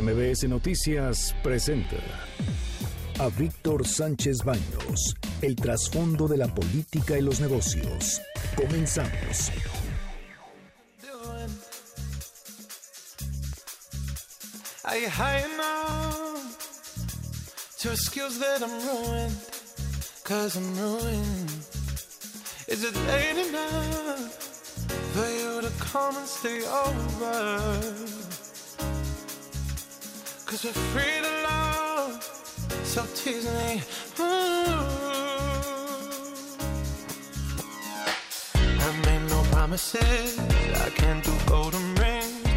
MBS Noticias presenta a Víctor Sánchez Baños, el trasfondo de la política y los negocios. Comenzamos. You high enough to excuse that I'm ruined? Cause I'm ruined. Is it late enough for you to come and stay over? Cause we're free to love, so tease me. Ooh. I made no promises, I can't do golden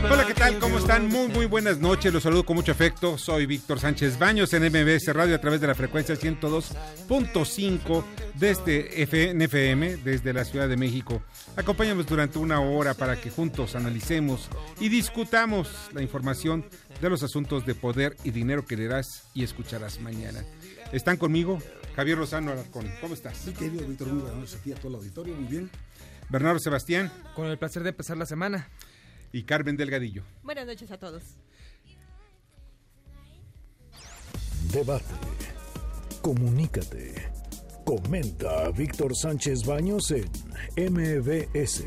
Hola, ¿qué tal? ¿Cómo you están? Muy, muy buenas noches. Los saludo con mucho afecto. Soy Víctor Sánchez Baños en MBS Radio a través de la frecuencia 102.5 desde FNFM, desde la Ciudad de México. Acompáñanos durante una hora para que juntos analicemos y discutamos la información de los asuntos de poder y dinero que leerás y escucharás mañana. Están conmigo Javier Lozano Alarcón. ¿Cómo estás? Sí, querido Víctor, muy buenas noches a ti, a todo el auditorio, muy bien. Bernardo Sebastián Con el placer de empezar la semana. Y Carmen Delgadillo. Buenas noches a todos. Debate. Comunícate. Comenta a Víctor Sánchez Baños en MBS.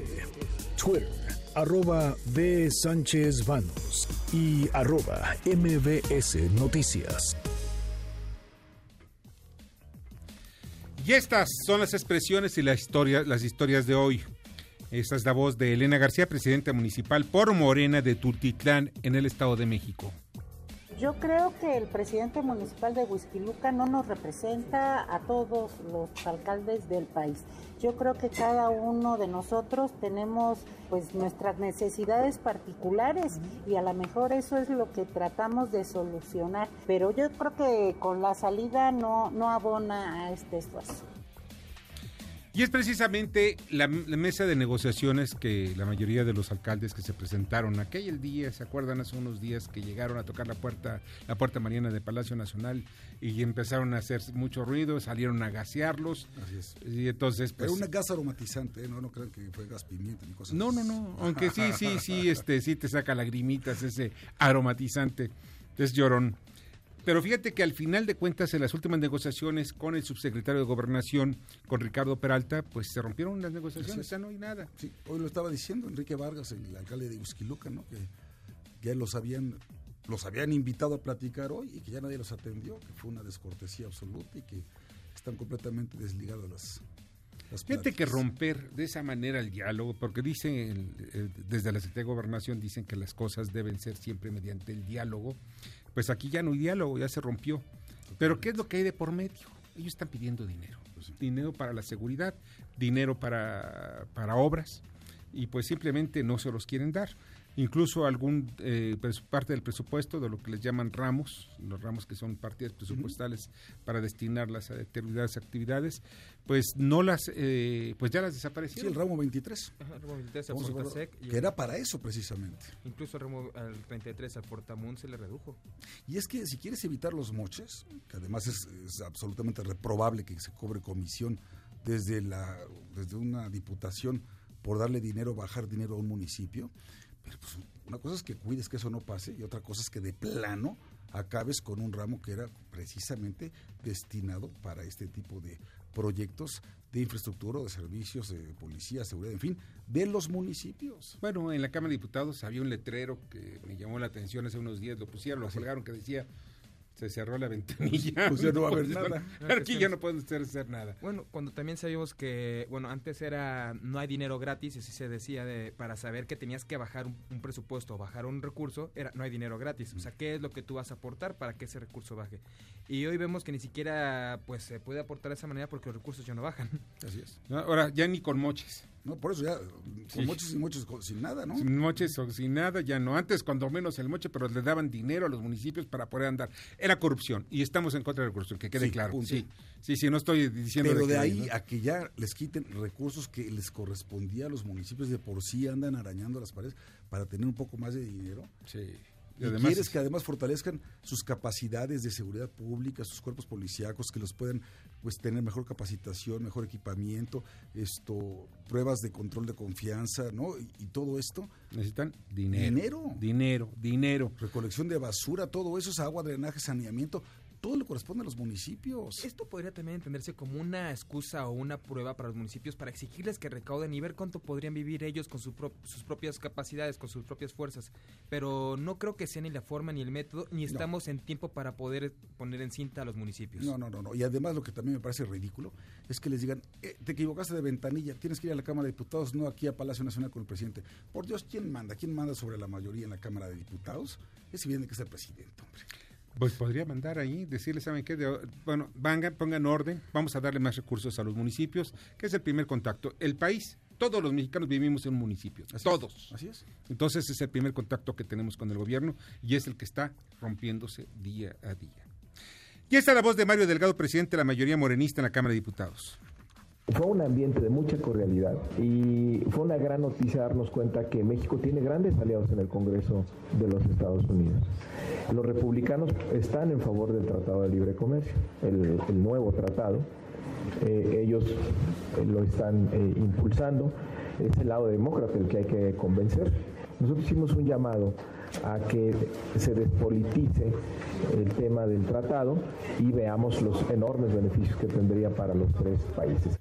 Twitter, arroba B. Sánchez Baños y arroba MBS Noticias. Y estas son las expresiones y la historia, las historias de hoy. Esta es la voz de Elena García, presidenta municipal por Morena de Tultitlán, en el Estado de México. Yo creo que el presidente municipal de Huizquiluca no nos representa a todos los alcaldes del país. Yo creo que cada uno de nosotros tenemos pues nuestras necesidades particulares y a lo mejor eso es lo que tratamos de solucionar. Pero yo creo que con la salida no, no abona a este esfuerzo. Y es precisamente la, la mesa de negociaciones que la mayoría de los alcaldes que se presentaron aquel día, ¿se acuerdan? Hace unos días que llegaron a tocar la puerta, la puerta mariana de Palacio Nacional y empezaron a hacer mucho ruido, salieron a gasearlos. Así es. Y entonces, pues, Pero una gas aromatizante, ¿eh? no, no crean que fue gas pimienta ni cosas No, no, no, aunque sí, sí, sí, este, sí te saca lagrimitas ese aromatizante, es llorón. Pero fíjate que al final de cuentas, en las últimas negociaciones con el subsecretario de Gobernación, con Ricardo Peralta, pues se rompieron las negociaciones, ya no hay nada. Sí, hoy lo estaba diciendo Enrique Vargas, el alcalde de Huizquiluca, ¿no? Que ya los habían, los habían invitado a platicar hoy y que ya nadie los atendió, que fue una descortesía absoluta y que están completamente desligadas las, Fíjate que romper de esa manera el diálogo, porque dicen, desde la Secretaría de Gobernación dicen que las cosas deben ser siempre mediante el diálogo, pues aquí ya no hay diálogo, ya se rompió. Pero ¿qué es lo que hay de por medio? Ellos están pidiendo dinero, dinero para la seguridad, dinero para, para obras, y pues simplemente no se los quieren dar. Incluso algún eh, parte del presupuesto de lo que les llaman ramos, los ramos que son partidas presupuestales para destinarlas a determinadas actividades, pues no las, eh, pues ya las Sí, desaparecieron. el ramo 23. Ajá, el ramo 23 a que era para eso precisamente. incluso el ramo al 33 a Fortamun se le redujo. Y es que si quieres evitar los moches, que además es, es absolutamente reprobable que se cobre comisión desde, la, desde una diputación por darle dinero, bajar dinero a un municipio, pero pues una cosa es que cuides que eso no pase y otra cosa es que de plano acabes con un ramo que era precisamente destinado para este tipo de proyectos de infraestructura, de servicios, de policía, seguridad, en fin, de los municipios. Bueno, en la Cámara de Diputados había un letrero que me llamó la atención hace unos días, lo pusieron, lo colgaron que decía se cerró la ventanilla. Pues ya no va a haber nada. Aquí ya no puedes hacer, hacer nada. Bueno, cuando también sabíamos que, bueno, antes era no hay dinero gratis, y así se decía de, para saber que tenías que bajar un, un presupuesto o bajar un recurso, era no hay dinero gratis. O sea, ¿qué es lo que tú vas a aportar para que ese recurso baje? Y hoy vemos que ni siquiera pues se puede aportar de esa manera porque los recursos ya no bajan. Así es. Ahora, ya ni con moches. No, por eso ya, Sí. con muchos y muchos sin nada, ¿no? Sin moches o sin nada, ya no. Antes, cuando menos el moche, pero le daban dinero a los municipios para poder andar. Era corrupción y estamos en contra de la corrupción, que quede Sí, claro. punto. Sí, sí, sí, no estoy diciendo. Pero de ahí ¿no? a que ya les quiten recursos que les correspondía a los municipios de por sí andan arañando las paredes para tener un poco más de dinero. Sí. Y, quieres que además fortalezcan sus capacidades de seguridad pública, sus cuerpos policíacos, que los puedan pues tener mejor capacitación, mejor equipamiento, esto, pruebas de control de confianza, ¿no? Y, todo esto. Necesitan dinero. Dinero. Dinero, dinero. Recolección de basura, todo eso es agua, drenaje, saneamiento todo le corresponde a los municipios. Esto podría también entenderse como una excusa o una prueba para los municipios para exigirles que recauden y ver cuánto podrían vivir ellos con sus propias capacidades, con sus propias fuerzas. Pero no creo que sea ni la forma ni el método, ni estamos en tiempo para poder poner en cinta a los municipios. No, no, no, no. Y además lo que también me parece ridículo es que les digan, eh, te equivocaste de ventanilla, tienes que ir a la Cámara de Diputados, no aquí a Palacio Nacional con el presidente. Por Dios, ¿quién manda? ¿Quién manda sobre la mayoría en la Cámara de Diputados? Es evidente que es el presidente, hombre. Pues podría mandar ahí, decirles, ¿saben qué? bueno, vengan, pongan orden, vamos a darle más recursos a los municipios, que es el primer contacto. El país, todos los mexicanos vivimos en un municipio, todos. así es. Entonces es el primer contacto que tenemos con el gobierno y es el que está rompiéndose día a día. Y esta es la voz de Mario Delgado, presidente de la mayoría morenista en la Cámara de Diputados. Fue un ambiente de mucha cordialidad y fue una gran noticia darnos cuenta que México tiene grandes aliados en el Congreso de los Estados Unidos. Los republicanos están en favor del Tratado de Libre Comercio, el, nuevo tratado. Eh, ellos eh, lo están eh, impulsando. Es el lado demócrata el que hay que convencer. Nosotros hicimos un llamado a que se despolitice el tema del tratado y veamos los enormes beneficios que tendría para los tres países.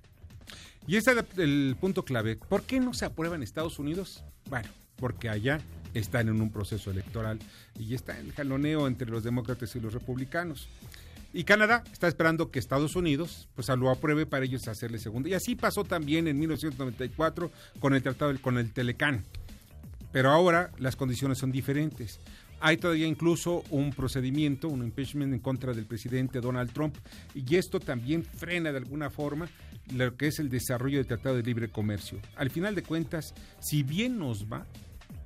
Y ese es el punto clave. ¿Por qué no se aprueba en Estados Unidos? Bueno, porque allá están en un proceso electoral y está el jaloneo entre los demócratas y los republicanos. Y Canadá está esperando que Estados Unidos pues lo apruebe para ellos hacerle segundo. Y así pasó también en 1994 con el tratado con el Telecán. Pero ahora las condiciones son diferentes. Hay todavía incluso un procedimiento, un impeachment en contra del presidente Donald Trump y esto también frena de alguna forma lo que es el desarrollo del Tratado de Libre Comercio. Al final de cuentas, si bien nos va,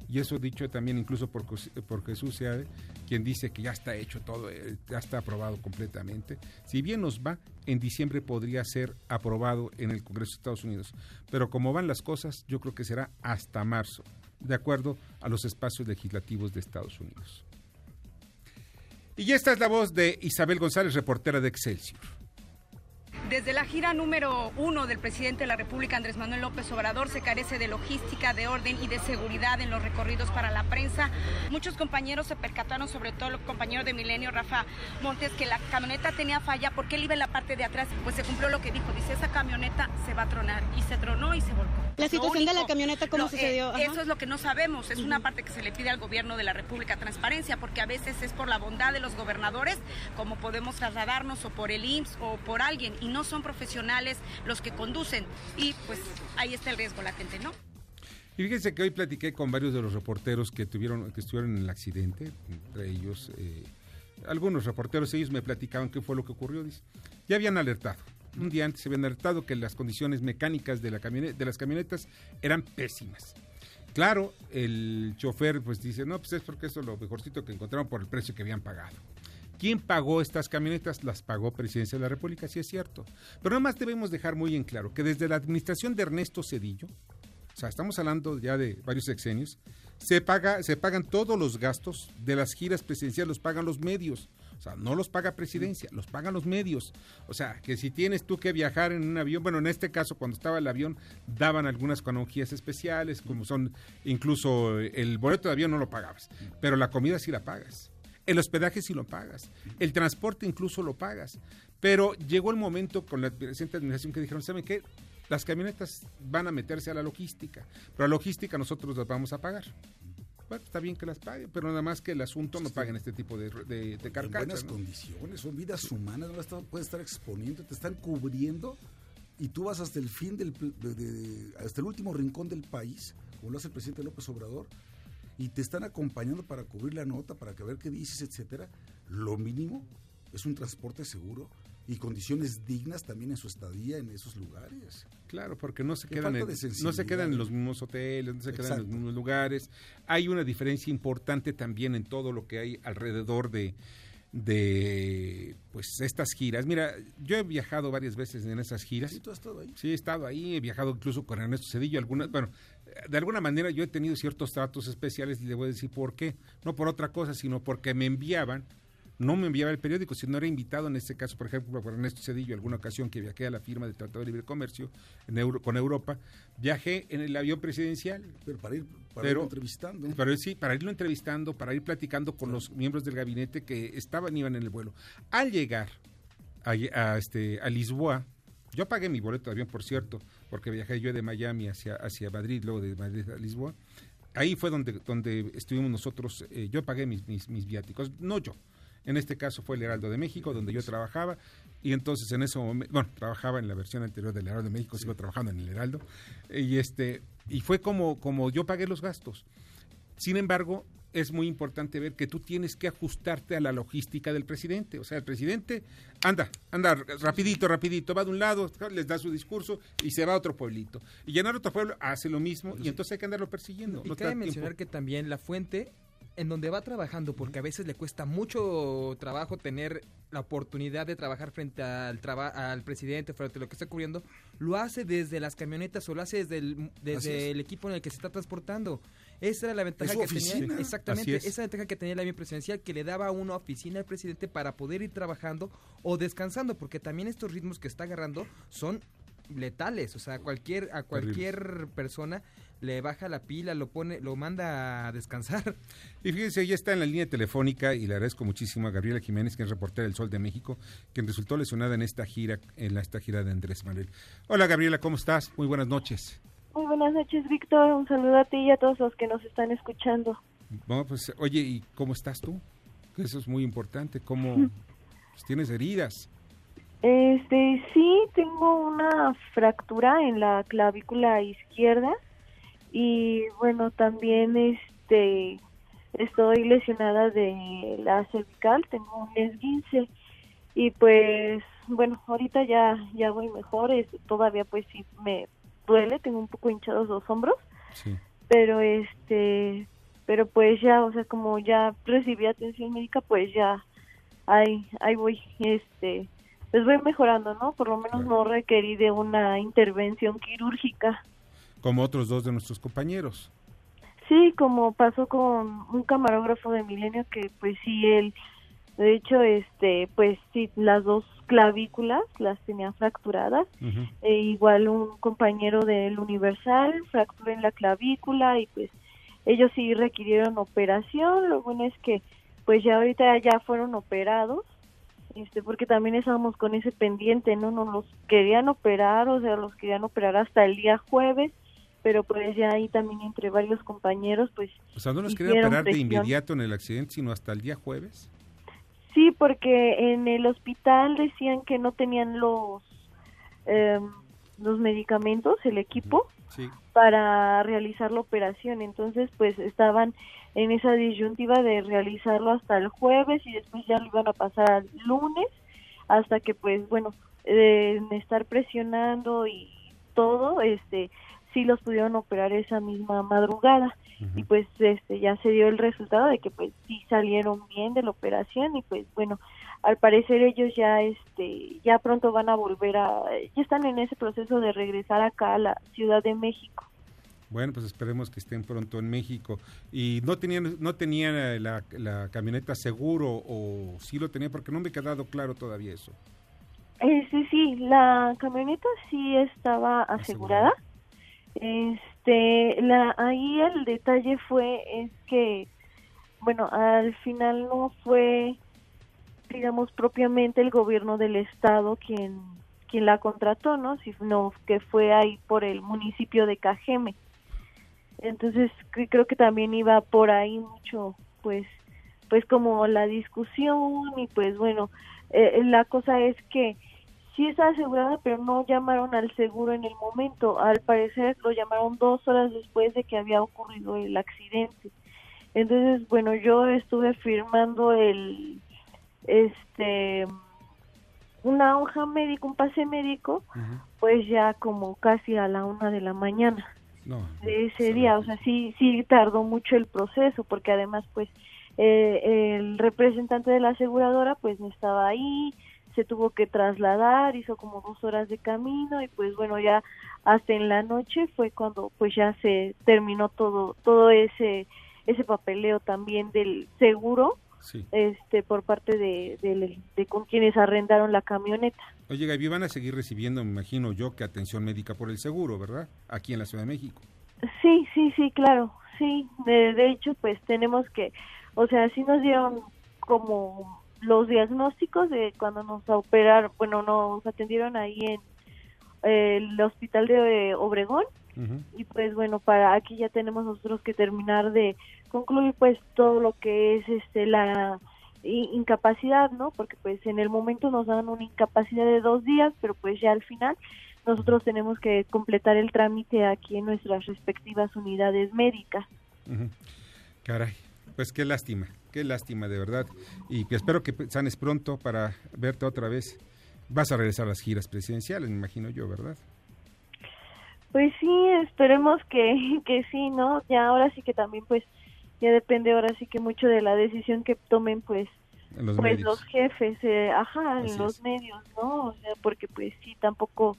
y eso dicho también incluso por, por Jesús Seade, quien dice que ya está hecho todo, eh, ya está aprobado completamente, si bien nos va, en diciembre podría ser aprobado en el Congreso de Estados Unidos. Pero como van las cosas, yo creo que será hasta marzo, de acuerdo a los espacios legislativos de Estados Unidos. Y esta es la voz de Isabel González, reportera de Excelsior. Desde la gira número uno del presidente de la República, Andrés Manuel López Obrador, se carece de logística, de orden y de seguridad en los recorridos para la prensa. Muchos compañeros se percataron, sobre todo el compañero de Milenio, Rafa Montes, que la camioneta tenía falla porque él iba en la parte de atrás. Pues se cumplió lo que dijo. Dice, esa camioneta se va a tronar. Y se tronó y se volcó. La situación de la camioneta, ¿cómo sucedió? Eh, eso es lo que no sabemos. Es una parte que se le pide al gobierno de la República transparencia, porque a veces es por la bondad de los gobernadores, como podemos trasladarnos, o por el IMSS, o por alguien. Y no son profesionales los que conducen y pues ahí está el riesgo latente, ¿no? Y fíjense que hoy platiqué con varios de los reporteros que tuvieron, que estuvieron en el accidente, entre ellos eh, algunos reporteros, ellos me platicaban qué fue lo que ocurrió. ya habían alertado, un día antes se habían alertado que las condiciones mecánicas de, la de las camionetas eran pésimas. Claro, el chofer pues dice, no, pues es porque eso es lo mejorcito que encontraron por el precio que habían pagado. ¿Quién pagó estas camionetas? Las pagó Presidencia de la República, sí es cierto. Pero nada más debemos dejar muy en claro que desde la administración de Ernesto Cedillo, o sea, estamos hablando ya de varios sexenios, se, paga, se pagan todos los gastos de las giras presidenciales, los pagan los medios. O sea, no los paga presidencia, los pagan los medios. O sea, que si tienes tú que viajar en un avión, bueno, en este caso cuando estaba el avión daban algunas canonjías especiales, como son incluso el boleto de avión no lo pagabas, pero la comida sí la pagas. El hospedaje sí lo pagas, el transporte incluso lo pagas. Pero llegó el momento con la presente administración que dijeron, ¿saben qué? Las camionetas van a meterse a la logística, pero la logística nosotros las vamos a pagar. Bueno, está bien que las paguen, pero nada más que el asunto no paguen este tipo de, de, de carcachas. En buenas condiciones, son vidas humanas, no las puedes estar exponiendo, te están cubriendo y tú vas hasta el fin del, hasta el último rincón del país, como lo hace el presidente López Obrador, y te están acompañando para cubrir la nota, para que ver qué dices, etcétera, lo mínimo es un transporte seguro y condiciones dignas también en su estadía en esos lugares. Claro, porque no se quedan en, no se quedan en los mismos hoteles, no se quedan en los mismos lugares. Hay una diferencia importante también en todo lo que hay alrededor de de pues estas giras. Mira, yo he viajado varias veces en esas giras. ¿Sí, tú has estado ahí? Sí, he estado ahí, he viajado incluso con Ernesto Cedillo, algunas, bueno, de alguna manera yo he tenido ciertos tratos especiales y le voy a decir por qué. No por otra cosa, sino porque me enviaban no me enviaba el periódico, sino era invitado en este caso, por ejemplo, por Ernesto Cedillo, alguna ocasión que viajé a la firma del Tratado de Libre Comercio en con Europa, viajé en el avión presidencial. Pero para ir, para irlo entrevistando. Pero sí, para irlo entrevistando, para ir platicando con los miembros del gabinete que estaban, iban en el vuelo. Al llegar a, este, a Lisboa, yo pagué mi boleto de avión, por cierto, porque viajé yo de Miami hacia, hacia Madrid, luego de Madrid a Lisboa. Ahí fue donde, donde estuvimos nosotros, eh, yo pagué mis, mis, mis viáticos, no yo, en este caso fue el Heraldo de México, donde yo trabajaba. Y entonces en ese momento, bueno, trabajaba en la versión anterior del Heraldo de México, sigo trabajando en el Heraldo. Y, este, y fue como, como yo pagué los gastos. Sin embargo, es muy importante ver que tú tienes que ajustarte a la logística del presidente. O sea, el presidente anda, anda rapidito, rapidito, va de un lado, les da su discurso y se va a otro pueblito. Y llenar otro pueblo hace lo mismo y entonces hay que andarlo persiguiendo. Y cabe mencionar que también la fuente en donde va trabajando, porque a veces le cuesta mucho trabajo tener la oportunidad de trabajar frente al, al presidente, frente a lo que está ocurriendo, lo hace desde las camionetas o lo hace desde el, desde el equipo en el que se está transportando. Esa era la ventaja que tenía. Exactamente, esa ventaja que tenía la avión presidencial que le daba una oficina al presidente para poder ir trabajando o descansando, porque también estos ritmos que está agarrando son letales, o sea, cualquier a cualquier persona le baja la pila, lo pone, lo manda a descansar. Y fíjense, ella está en la línea telefónica y le agradezco muchísimo a Gabriela Jiménez, que es reportera del Sol de México, quien resultó lesionada en esta gira, en esta gira de Andrés Manuel. Hola Gabriela, ¿cómo estás? Muy buenas noches. Muy buenas noches, Víctor. Un saludo a ti y a todos los que nos están escuchando. Bueno, pues, oye, ¿y cómo estás tú? Eso es muy importante. ¿Cómo pues, tienes heridas? Este, sí, tengo una fractura en la clavícula izquierda y bueno también este estoy lesionada de la cervical tengo un esguince y pues bueno ahorita ya ya voy mejor es, todavía pues sí me duele tengo un poco hinchados los hombros pero este pero pues ya o sea como ya recibí atención médica pues ya ahí ahí voy este pues voy mejorando no por lo menos no requerí de una intervención quirúrgica. Como otros dos de nuestros compañeros. Sí, como pasó con un camarógrafo de Milenio que pues sí él de hecho este pues sí las dos clavículas las tenía fracturadas. E igual un compañero del Universal fractura en la clavícula y pues ellos sí requirieron operación. Lo bueno es que pues ya ahorita ya fueron operados este porque también estábamos con ese pendiente no no los querían operar o sea los querían operar hasta el día jueves pero pues ya ahí también entre varios compañeros pues o sea no nos querían operar de inmediato en el accidente sino hasta el día jueves sí porque en el hospital decían que no tenían los em, los medicamentos el equipo para realizar la operación. Entonces pues estaban en esa disyuntiva de realizarlo hasta el jueves y después ya lo iban a pasar al lunes hasta que pues bueno eh, estar presionando y todo este sí los pudieron operar esa misma madrugada y pues este ya se dio el resultado de que pues sí salieron bien de la operación y pues bueno al parecer ellos ya este ya pronto van a volver a ya están en ese proceso de regresar acá a la Ciudad de México bueno, pues esperemos que estén pronto en México. ¿Y no tenían, no tenían eh, la, la camioneta seguro o sí lo tenían? Porque no me ha quedado claro todavía eso. Eh, sí, sí, la camioneta sí estaba asegurada. Este, la, ahí el detalle fue es que, bueno, al final no fue, digamos, propiamente el gobierno del estado quien, quien la contrató, ¿no? Sino que fue ahí por el municipio de Cajeme. Entonces, creo que también iba por ahí mucho, pues, pues como la discusión y pues bueno, eh, la cosa es que sí está asegurada, pero no llamaron al seguro en el momento. Al parecer lo llamaron dos horas después de que había ocurrido el accidente. Entonces, bueno, yo estuve firmando el, este, una hoja médica, un pase médico, pues ya como casi a la una de la mañana de ese día. O sea, sí, sí tardó mucho el proceso, porque además, pues, eh, el representante de la aseguradora, pues, no estaba ahí, se tuvo que trasladar, hizo como dos horas de camino y pues bueno, ya hasta en la noche fue cuando pues ya se terminó todo, todo ese, ese papeleo también del seguro este por parte de, de, con quienes arrendaron la camioneta. Oye, Gaby, van a seguir recibiendo, me imagino yo, que atención médica por el seguro, ¿verdad? Aquí en la Ciudad de México. Sí, sí, sí, claro, sí. De, de hecho, pues tenemos que, o sea, sí nos dieron como los diagnósticos de cuando nos operaron, bueno, nos atendieron ahí en el hospital de Obregón y pues bueno, para aquí ya tenemos nosotros que terminar de concluir pues todo lo que es este la incapacidad, ¿no? Porque pues en el momento nos dan una incapacidad de dos días, pero pues ya al final nosotros tenemos que completar el trámite aquí en nuestras respectivas unidades médicas. Caray, pues qué lástima, qué lástima de verdad. Y que espero que sanes pronto para verte otra vez. Vas a regresar a las giras presidenciales, me imagino yo, ¿verdad? Pues sí, esperemos que, que sí, ¿no? Ya ahora sí que también pues ya depende ahora sí que mucho de la decisión que tomen pues los, pues, los jefes, eh, ajá, los medios, ¿no? O sea, porque pues sí, tampoco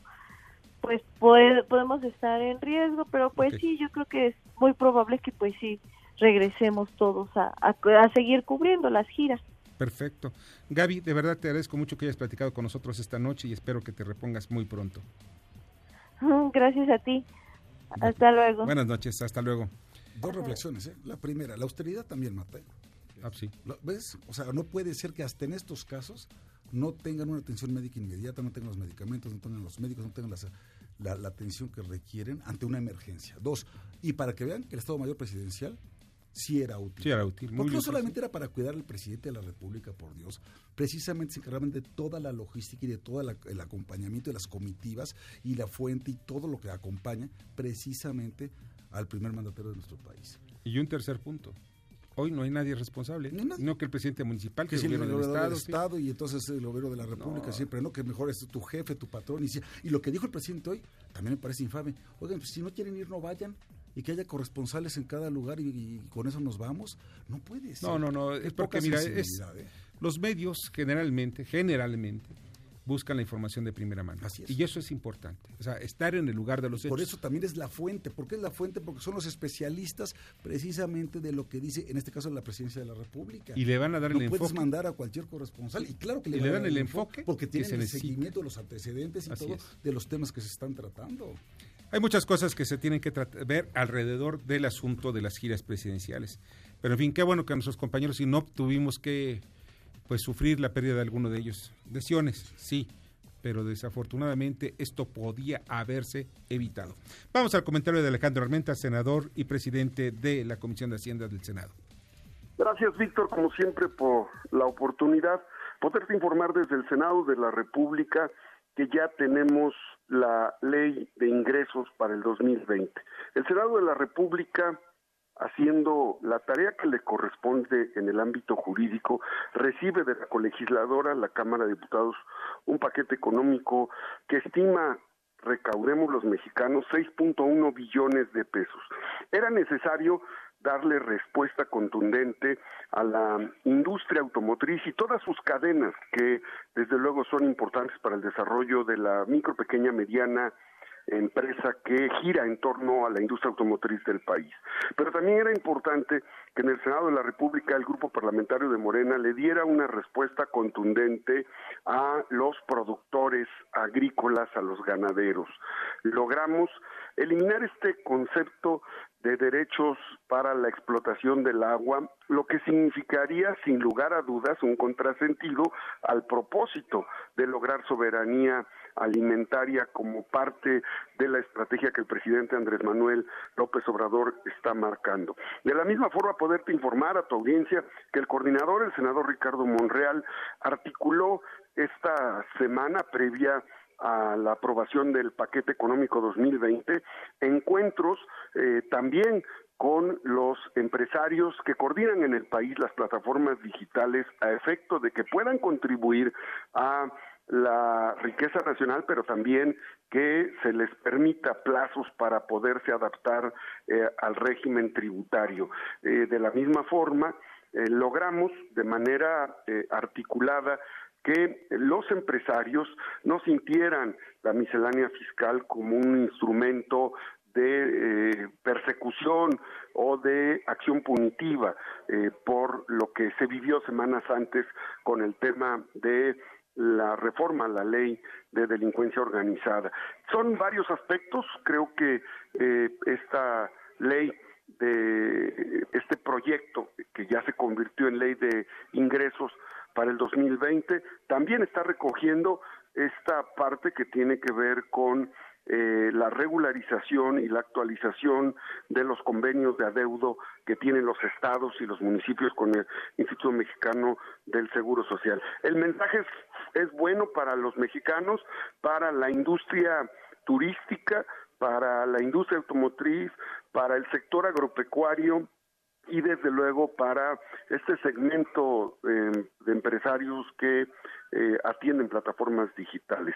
pues podemos estar en riesgo, pero pues sí, yo creo que es muy probable que pues sí regresemos todos a, a, seguir cubriendo las giras. Perfecto. Gaby, de verdad te agradezco mucho que hayas platicado con nosotros esta noche y espero que te repongas muy pronto. Gracias a ti. Hasta luego. Buenas noches, hasta luego. Dos reflexiones. ¿eh? La primera, la austeridad también mata. ¿eh? Ah, sí. ¿Ves? O sea, no puede ser que hasta en estos casos no tengan una atención médica inmediata, no tengan los medicamentos, no tengan los médicos, no tengan la, la, atención que requieren ante una emergencia. Dos, y para que vean que el Estado Mayor Presidencial sí era útil. Sí era útil. Porque no solamente era para cuidar al presidente de la República, por Dios, precisamente se encargaban de toda la logística y de todo el acompañamiento de las comitivas y la fuente y todo lo que acompaña precisamente al primer mandatario de nuestro país. Y un tercer punto. Hoy no hay nadie responsable. No, que el presidente municipal, que, el gobierno del Estado. y entonces el gobierno de la República siempre, no, que mejor es tu jefe, tu patrón. Y, y lo que dijo el presidente hoy también me parece infame. Oigan, pues si no quieren ir, no vayan y que haya corresponsales en cada lugar y, con eso nos vamos. No puede ser. No, no, no. Es porque, mira, es, ¿eh? los medios generalmente, generalmente, buscan la información de primera mano. Así es. Y eso es importante. O sea, estar en el lugar de los hechos. Por eso también es la fuente. ¿Por qué es la fuente? Porque son los especialistas precisamente de lo que dice, en este caso, la presidencia de la República. Y le van a dar el enfoque. puedes mandar a cualquier corresponsal. Y claro que le, dan el enfoque. Porque tienen el seguimiento de los antecedentes y todo de los temas que se están tratando. Hay muchas cosas que se tienen que ver alrededor del asunto de las giras presidenciales. Pero en fin, qué bueno que nuestros compañeros, si no tuvimos que pues sufrir la pérdida de alguno de ellos. Lesiones, sí, pero desafortunadamente esto podía haberse evitado. Vamos al comentario de Alejandro Armenta, senador y presidente de la Comisión de Hacienda del Senado. Gracias, Víctor, como siempre, por la oportunidad. Poderte informar desde el Senado de la República que ya tenemos la ley de ingresos para el 2020. El Senado de la República haciendo la tarea que le corresponde en el ámbito jurídico, recibe de la colegisladora, la Cámara de Diputados, un paquete económico que estima recaudemos los mexicanos 6.1 billones de pesos. Era necesario darle respuesta contundente a la industria automotriz y todas sus cadenas que desde luego son importantes para el desarrollo de la micro, pequeña, mediana empresa que gira en torno a la industria automotriz del país. Pero también era importante que en el Senado de la República el grupo parlamentario de Morena le diera una respuesta contundente a los productores agrícolas, a los ganaderos. Logramos eliminar este concepto de derechos para la explotación del agua, lo que significaría sin lugar a dudas un contrasentido al propósito de lograr soberanía alimentaria como parte de la estrategia que el presidente Andrés Manuel López Obrador está marcando. De la misma forma, poderte informar a tu audiencia que el coordinador, el senador Ricardo Monreal, articuló esta semana previa a la aprobación del paquete económico 2020, encuentros eh, también con los empresarios que coordinan en el país las plataformas digitales a efecto de que puedan contribuir a la riqueza nacional, pero también que se les permita plazos para poderse adaptar eh, al régimen tributario. Eh, de la misma forma, logramos de manera articulada que los empresarios no sintieran la miscelánea fiscal como un instrumento de eh, persecución o de acción punitiva eh, por lo que se vivió semanas antes con el tema de la reforma a la ley de delincuencia organizada. Son varios aspectos, creo que eh, esta ley de este proyecto que ya se convirtió en ley de ingresos para el 2020 también está recogiendo esta parte que tiene que ver con eh, la regularización y la actualización de los convenios de adeudo que tienen los estados y los municipios con el Instituto Mexicano del Seguro Social. El mensaje es, es bueno para los mexicanos, para la industria turística, para la industria automotriz, para el sector agropecuario, y desde luego para este segmento eh, de empresarios que eh, atienden plataformas digitales.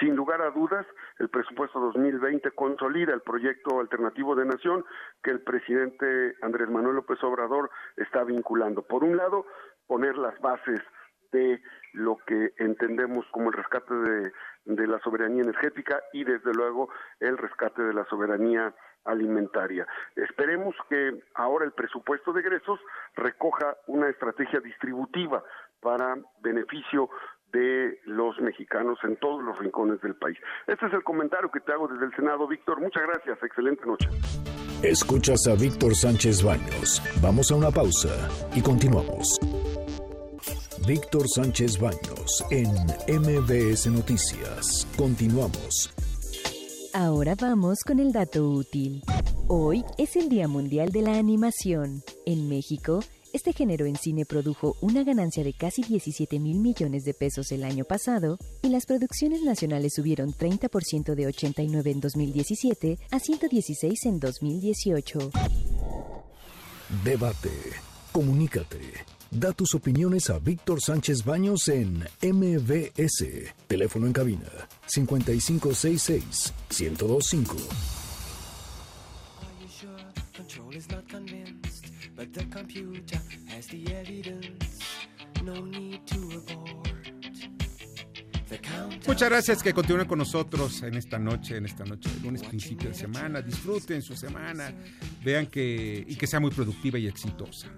Sin lugar a dudas, el presupuesto 2020 consolida el proyecto alternativo de nación que el presidente Andrés Manuel López Obrador está vinculando. Por un lado, poner las bases de lo que entendemos como el rescate de, de la soberanía energética y desde luego el rescate de la soberanía alimentaria. Esperemos que ahora el presupuesto de egresos recoja una estrategia distributiva para beneficio de los mexicanos en todos los rincones del país. Este es el comentario que te hago desde el Senado, Víctor. Muchas gracias. Excelente noche. Escuchas a Víctor Sánchez Baños. Vamos a una pausa y continuamos. Víctor Sánchez Baños en MBS Noticias. Continuamos. Ahora vamos con el dato útil. Hoy es el Día Mundial de la Animación. En México, este género en cine produjo una ganancia de casi 17 mil millones de pesos el año pasado y las producciones nacionales subieron 30% de 89 en 2017 a 116 en 2018. Debate. Comunícate. Da tus opiniones a Víctor Sánchez Baños en MBS. Teléfono en cabina 5566 1025. Muchas gracias que continúen con nosotros en esta noche, en esta noche de lunes, principio de semana. Disfruten su semana, vean que y que sea muy productiva y exitosa.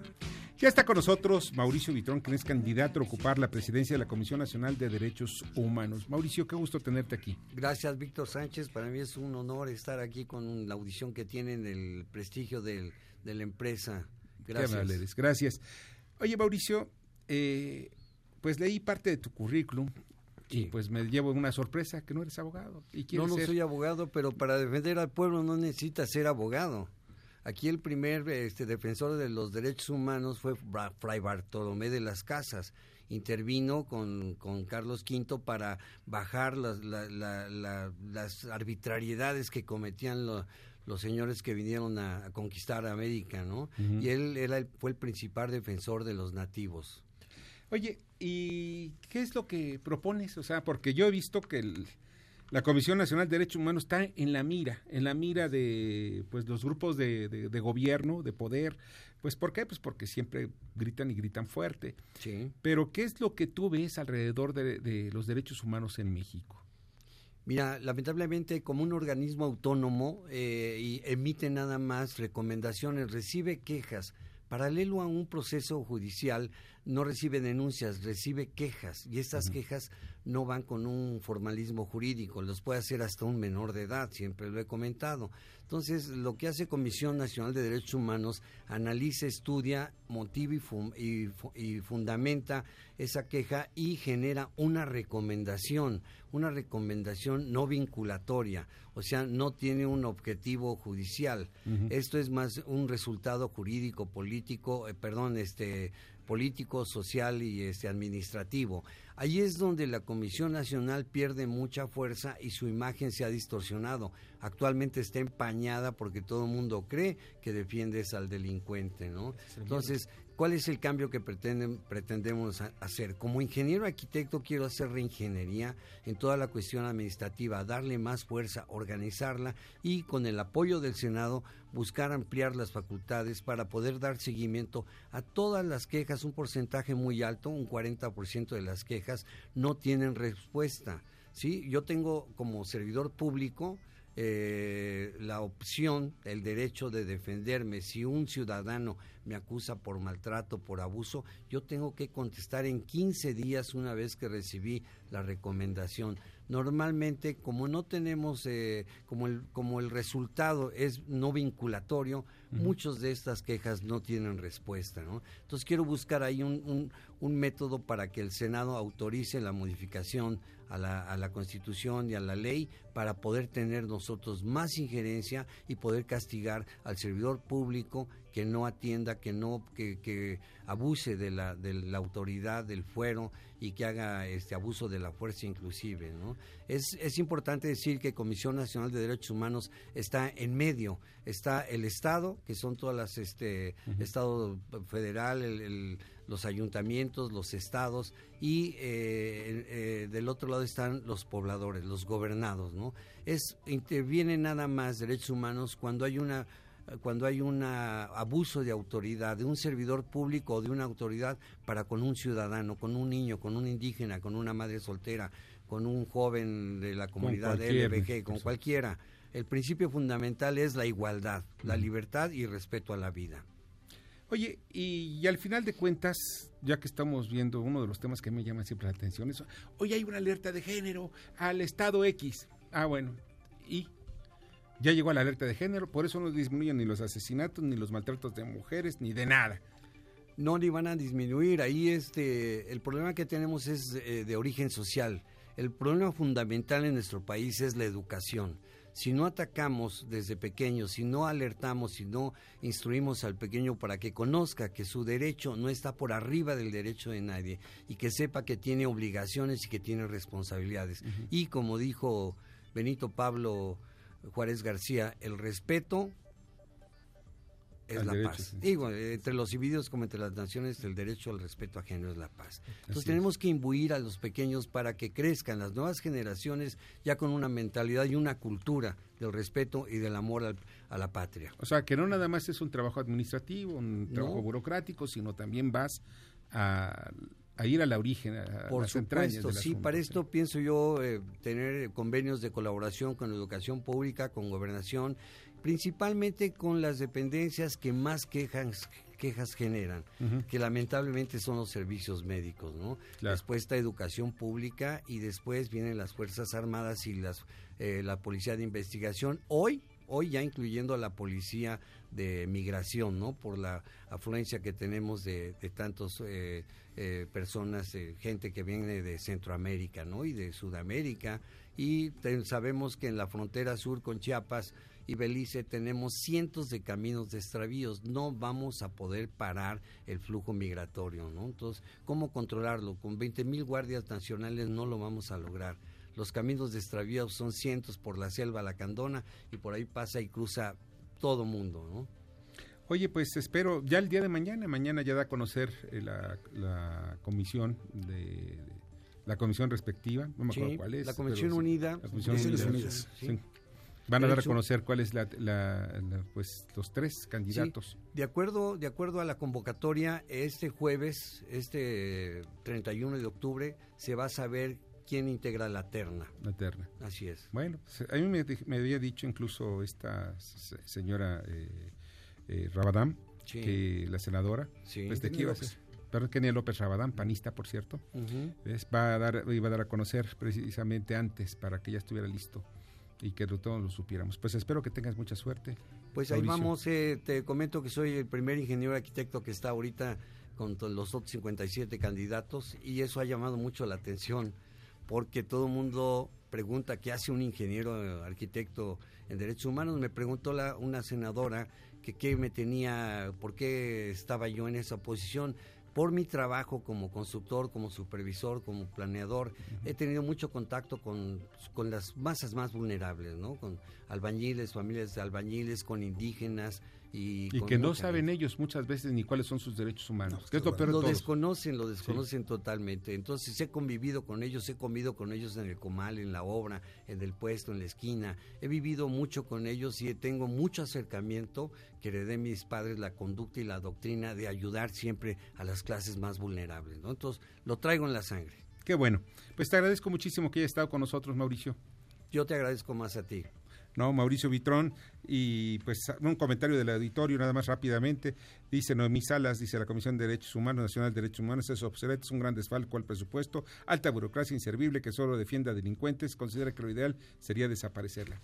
Ya está con nosotros Mauricio Vitrón, quien es candidato a ocupar la presidencia de la Comisión Nacional de Derechos Humanos. Mauricio, qué gusto tenerte aquí. Gracias, Víctor Sánchez. Para mí es un honor estar aquí con la audición que tienen, el prestigio de la empresa. Gracias. Gracias. Oye, Mauricio, eh, pues leí parte de tu currículum y pues me llevo una sorpresa que no eres abogado. Y no, no soy abogado, pero para defender al pueblo no necesitas ser abogado. Aquí el primer este, defensor de los derechos humanos fue Fray Bartolomé de las Casas. Intervino con, con Carlos V para bajar las, las arbitrariedades que cometían los señores que vinieron a, conquistar América, ¿no? Y él, él fue el principal defensor de los nativos. Oye, ¿y qué es lo que propones? O sea, porque yo he visto que el, la Comisión Nacional de Derechos Humanos está en la mira, en la mira de pues los grupos de, de, gobierno, de poder. Pues ¿por qué? Pues porque siempre gritan y gritan fuerte. Sí. Pero ¿qué es lo que tú ves alrededor de, los derechos humanos en México? Mira, lamentablemente como un organismo autónomo eh, y emite nada más recomendaciones, recibe quejas. Paralelo a un proceso judicial, no recibe denuncias, recibe quejas y estas quejas no van con un formalismo jurídico, los puede hacer hasta un menor de edad, siempre lo he comentado. Entonces, lo que hace Comisión Nacional de Derechos Humanos, analiza, estudia, motiva y, fundamenta esa queja y genera una recomendación, una recomendación no vinculatoria, o sea, no tiene un objetivo judicial. Esto es más un resultado jurídico, político, eh, perdón, este político, social y este administrativo. Ahí es donde la Comisión Nacional pierde mucha fuerza y su imagen se ha distorsionado. Actualmente está empañada porque todo el mundo cree que defiendes al delincuente, ¿no? Entonces, ¿Cuál es el cambio que pretenden, pretendemos hacer? Como ingeniero arquitecto quiero hacer reingeniería en toda la cuestión administrativa, darle más fuerza, organizarla y con el apoyo del Senado buscar ampliar las facultades para poder dar seguimiento a todas las quejas, un porcentaje muy alto, un 40% de las quejas no tienen respuesta. ¿sí? Yo tengo como servidor público eh, la opción, el derecho de defenderme. Si un ciudadano me acusa por maltrato, por abuso, yo tengo que contestar en 15 días una vez que recibí la recomendación. Normalmente, como no tenemos, eh, como, el, como el resultado es no vinculatorio, muchas de estas quejas no tienen respuesta. ¿no? Entonces quiero buscar ahí un, un, método para que el Senado autorice la modificación a la, a la Constitución y a la ley para poder tener nosotros más injerencia y poder castigar al servidor público que no atienda, que no que, que abuse de la, de la autoridad del fuero y que haga este abuso de la fuerza inclusive, ¿no? Es, es importante decir que Comisión Nacional de Derechos Humanos está en medio, está el Estado, que son todas las este Estado federal, el, los ayuntamientos, los estados y eh, eh, del otro lado están los pobladores, los gobernados, ¿no? Es interviene nada más derechos humanos cuando hay una cuando hay un abuso de autoridad de un servidor público o de una autoridad para con un ciudadano, con un niño, con un indígena, con una madre soltera, con un joven de la comunidad LBG, con cualquiera. El principio fundamental es la igualdad, la libertad y respeto a la vida. Oye, y, al final de cuentas, ya que estamos viendo uno de los temas que me llama siempre la atención, es, hoy hay una alerta de género al Estado X. Ah, bueno, ¿y ya llegó la alerta de género, por eso no disminuyen ni los asesinatos, ni los maltratos de mujeres, ni de nada. No, ni van a disminuir. Ahí este, el problema que tenemos es eh, de origen social. El problema fundamental en nuestro país es la educación. Si no atacamos desde pequeños, si no alertamos, si no instruimos al pequeño para que conozca que su derecho no está por arriba del derecho de nadie y que sepa que tiene obligaciones y que tiene responsabilidades. Y como dijo Benito Pablo Juárez García, el respeto es la paz. Digo, entre los civiles como entre las naciones, el derecho al respeto ajeno es la paz. Entonces tenemos que imbuir a los pequeños para que crezcan las nuevas generaciones ya con una mentalidad y una cultura del respeto y del amor a la patria. O sea, que no nada más es un trabajo administrativo, un trabajo burocrático, sino también vas a a ir a la origen, a, Por supuesto, sí, para esto pienso yo eh, tener convenios de colaboración con educación pública, con gobernación, principalmente con las dependencias que más quejas quejas generan, que lamentablemente son los servicios médicos, ¿no? Después está educación pública y después vienen las Fuerzas Armadas y las eh, la Policía de Investigación. Hoy hoy ya incluyendo a la policía de migración, ¿no? Por la afluencia que tenemos de, de tantos eh, eh, personas, eh, gente que viene de Centroamérica, ¿no? Y de Sudamérica. Y sabemos que en la frontera sur con Chiapas y Belice tenemos cientos de caminos de extravíos. No vamos a poder parar el flujo migratorio, ¿no? Entonces, ¿cómo controlarlo? Con 20 mil guardias nacionales no lo vamos a lograr. Los caminos de extravíos son cientos por la selva lacandona y por ahí pasa y cruza todo mundo, ¿no? Oye, pues espero, ya el día de mañana, mañana ya da a conocer eh, la, comisión de, la comisión respectiva, no me acuerdo cuál es. La Comisión Unida. La Comisión Unidas. Van a dar a conocer cuáles la, pues los tres candidatos. de acuerdo, de acuerdo a la convocatoria, este jueves, este 31 de octubre, se va a saber quién integra la terna. La terna. Así es. Bueno, a mí me, había dicho incluso esta señora eh, eh, Rabadán, que la senadora, sí. pues de iba a ser. Perdón, Kenia López Rabadán, panista, por cierto, va a dar, iba a dar a conocer precisamente antes para que ya estuviera listo y que todos lo supiéramos. Pues espero que tengas mucha suerte. Pues ahí vamos, eh, te comento que soy el primer ingeniero arquitecto que está ahorita con los otros 57 candidatos y eso ha llamado mucho la atención porque todo el mundo pregunta qué hace un ingeniero arquitecto en derechos humanos. Me preguntó la, una senadora que qué me tenía, por qué estaba yo en esa posición. Por mi trabajo como constructor, como supervisor, como planeador, he tenido mucho contacto con, las masas más vulnerables, ¿no? Con albañiles, familias de albañiles, con indígenas Y, y que no saben ellos muchas veces ni cuáles son sus derechos humanos. que es lo peor lo de desconocen, lo desconocen totalmente. Entonces he convivido con ellos, he comido con ellos en el comal, en la obra, en el puesto, en la esquina. He vivido mucho con ellos y tengo mucho acercamiento que heredé mis padres la conducta y la doctrina de ayudar siempre a las clases más vulnerables. ¿no? Entonces lo traigo en la sangre. Qué bueno. Pues te agradezco muchísimo que hayas estado con nosotros, Mauricio. Yo te agradezco más a ti. ¿No? Mauricio Vitrón, y pues un comentario del auditorio, nada más rápidamente, dice Noemí Salas, dice la Comisión de Derechos Humanos, Nacional de Derechos Humanos, es obsoleto, es un gran desfalco al presupuesto, alta burocracia inservible que solo defienda a delincuentes, considera que lo ideal sería desaparecerla.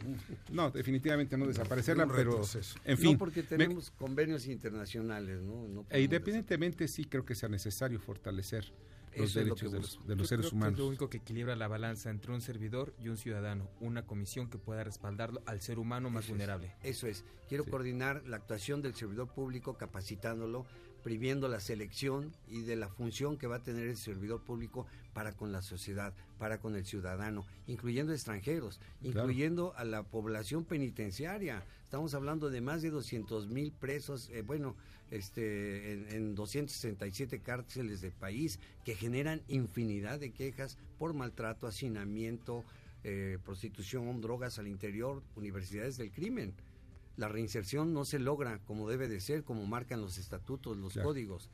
No, definitivamente no desaparecerla, pero en fin. No porque tenemos convenios internacionales, ¿no? e independientemente sí creo que sea necesario fortalecer los derechos de los, de los seres humanos. es lo único que equilibra la balanza entre un servidor y un ciudadano, una comisión que pueda respaldarlo al ser humano más vulnerable. eso es. Quiero coordinar la actuación del servidor público capacitándolo, priviendo la selección y de la función que va a tener el servidor público para con la sociedad, para con el ciudadano, incluyendo extranjeros, incluyendo a la población penitenciaria. Estamos hablando de más de 200 mil presos, eh, bueno, este, en, en 267 cárceles del país que generan infinidad de quejas por maltrato, hacinamiento, eh, prostitución, drogas al interior, universidades del crimen. La reinserción no se logra como debe de ser, como marcan los estatutos, los códigos.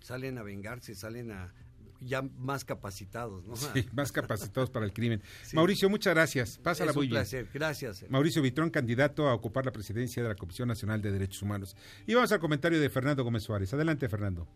Salen a vengarse, salen a, ya más capacitados, ¿no? Sí, más capacitados para el crimen. Mauricio, muchas gracias. Pásala es un placer, gracias. Mauricio Vitrón, candidato a ocupar la presidencia de la Comisión Nacional de Derechos Humanos. Y vamos al comentario de Fernando Gómez Suárez. Adelante, Fernando.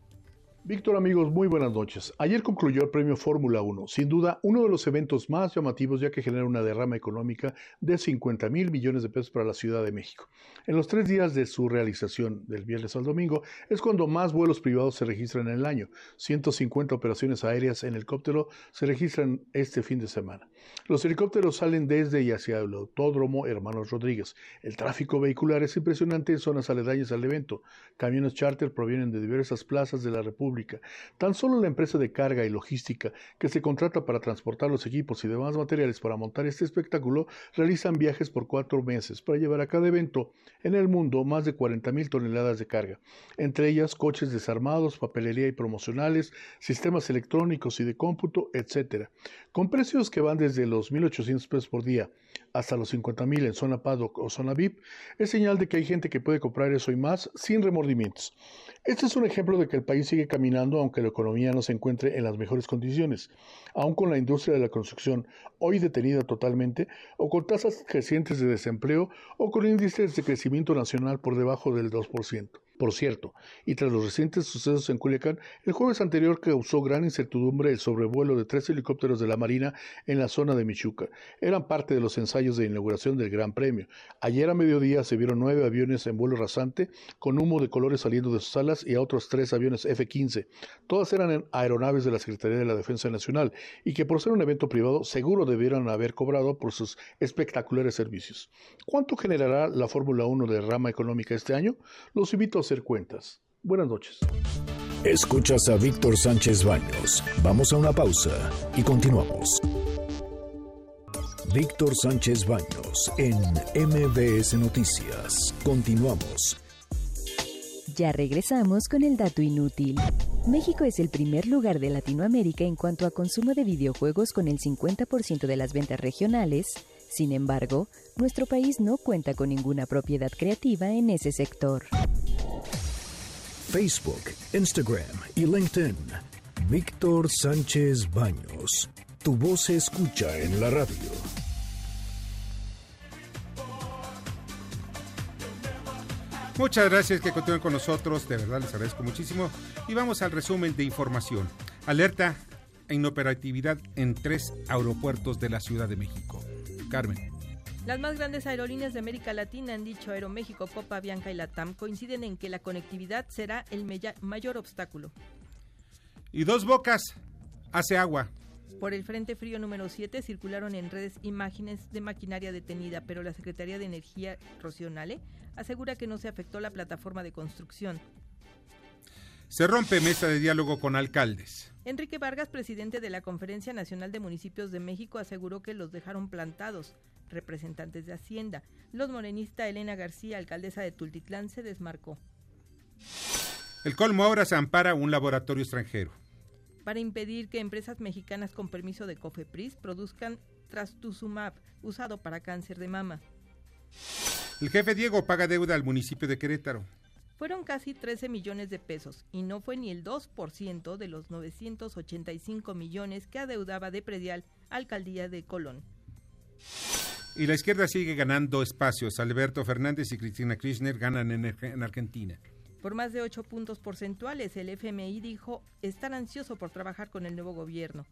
Víctor amigos, muy buenas noches. Ayer concluyó el premio Fórmula 1, sin duda uno de los eventos más llamativos ya que genera una derrama económica de 50 mil millones de pesos para la Ciudad de México. En los tres días de su realización, del viernes al domingo, es cuando más vuelos privados se registran en el año. 150 operaciones aéreas en helicóptero se registran este fin de semana. Los helicópteros salen desde y hacia el Autódromo Hermanos Rodríguez. El tráfico vehicular es impresionante en zonas aledañas al evento. Camiones charter provienen de diversas plazas de la República Tan solo la empresa de carga y logística que se contrata para transportar los equipos y demás materiales para montar este espectáculo realizan viajes por cuatro meses para llevar a cada evento en el mundo más de 40 mil toneladas de carga, entre ellas coches desarmados, papelería y promocionales, sistemas electrónicos y de cómputo, etc., con precios que van desde los 1.800 pesos por día hasta los 50 mil en zona paddock o zona VIP, es señal de que hay gente que puede comprar eso y más sin remordimientos. Este es un ejemplo de que el país sigue caminando aunque la economía no se encuentre en las mejores condiciones, aun con la industria de la construcción hoy detenida totalmente, o con tasas crecientes de desempleo, o con índices de crecimiento nacional por debajo del 2%. Por cierto, y tras los recientes sucesos en Culiacán, el jueves anterior causó gran incertidumbre el sobrevuelo de tres helicópteros de la Marina en la zona de Michuca. Eran parte de los ensayos de inauguración del Gran Premio. Ayer a mediodía se vieron nueve aviones en vuelo rasante, con humo de colores saliendo de sus alas y a otros tres aviones F-15. Todas eran aeronaves de la Secretaría de la Defensa Nacional y que por ser un evento privado seguro debieron haber cobrado por sus espectaculares servicios. ¿Cuánto generará la Fórmula 1 de rama económica este año? Los invito a hacer cuentas. Buenas noches. Escuchas a Víctor Sánchez Baños. Vamos a una pausa y continuamos. Víctor Sánchez Baños en MBS Noticias. Continuamos. Ya regresamos con el dato inútil. México es el primer lugar de Latinoamérica en cuanto a consumo de videojuegos con el 50% de las ventas regionales. Sin embargo, nuestro país no cuenta con ninguna propiedad creativa en ese sector. Facebook, Instagram y LinkedIn. Víctor Sánchez Baños. Tu voz se escucha en la radio. Muchas gracias que continúen con nosotros, de verdad les agradezco muchísimo. Y vamos al resumen de información. Alerta a inoperatividad en tres aeropuertos de la Ciudad de México. Carmen. Las más grandes aerolíneas de América Latina han dicho Aeroméxico, Copa, Bianca y Latam coinciden en que la conectividad será el mayor obstáculo. Y dos bocas hace agua. Por el Frente Frío número 7 circularon en redes imágenes de maquinaria detenida, pero la Secretaría de Energía, Rocío asegura que no se afectó la plataforma de construcción. Se rompe mesa de diálogo con alcaldes. Enrique Vargas, presidente de la Conferencia Nacional de Municipios de México, aseguró que los dejaron plantados representantes de Hacienda. Los morenista Elena García, alcaldesa de Tultitlán, se desmarcó. El colmo ahora se ampara un laboratorio extranjero. Para impedir que empresas mexicanas con permiso de COFEPRIS produzcan trastuzumab, usado para cáncer de mama. El jefe Diego paga deuda al municipio de Querétaro fueron casi 13 millones de pesos y no fue ni el 2% de los 985 millones que adeudaba de predial Alcaldía de Colón. Y la izquierda sigue ganando espacios. Alberto Fernández y Cristina Kirchner ganan en, en Argentina. Por más de 8 puntos porcentuales, el FMI dijo estar ansioso por trabajar con el nuevo gobierno.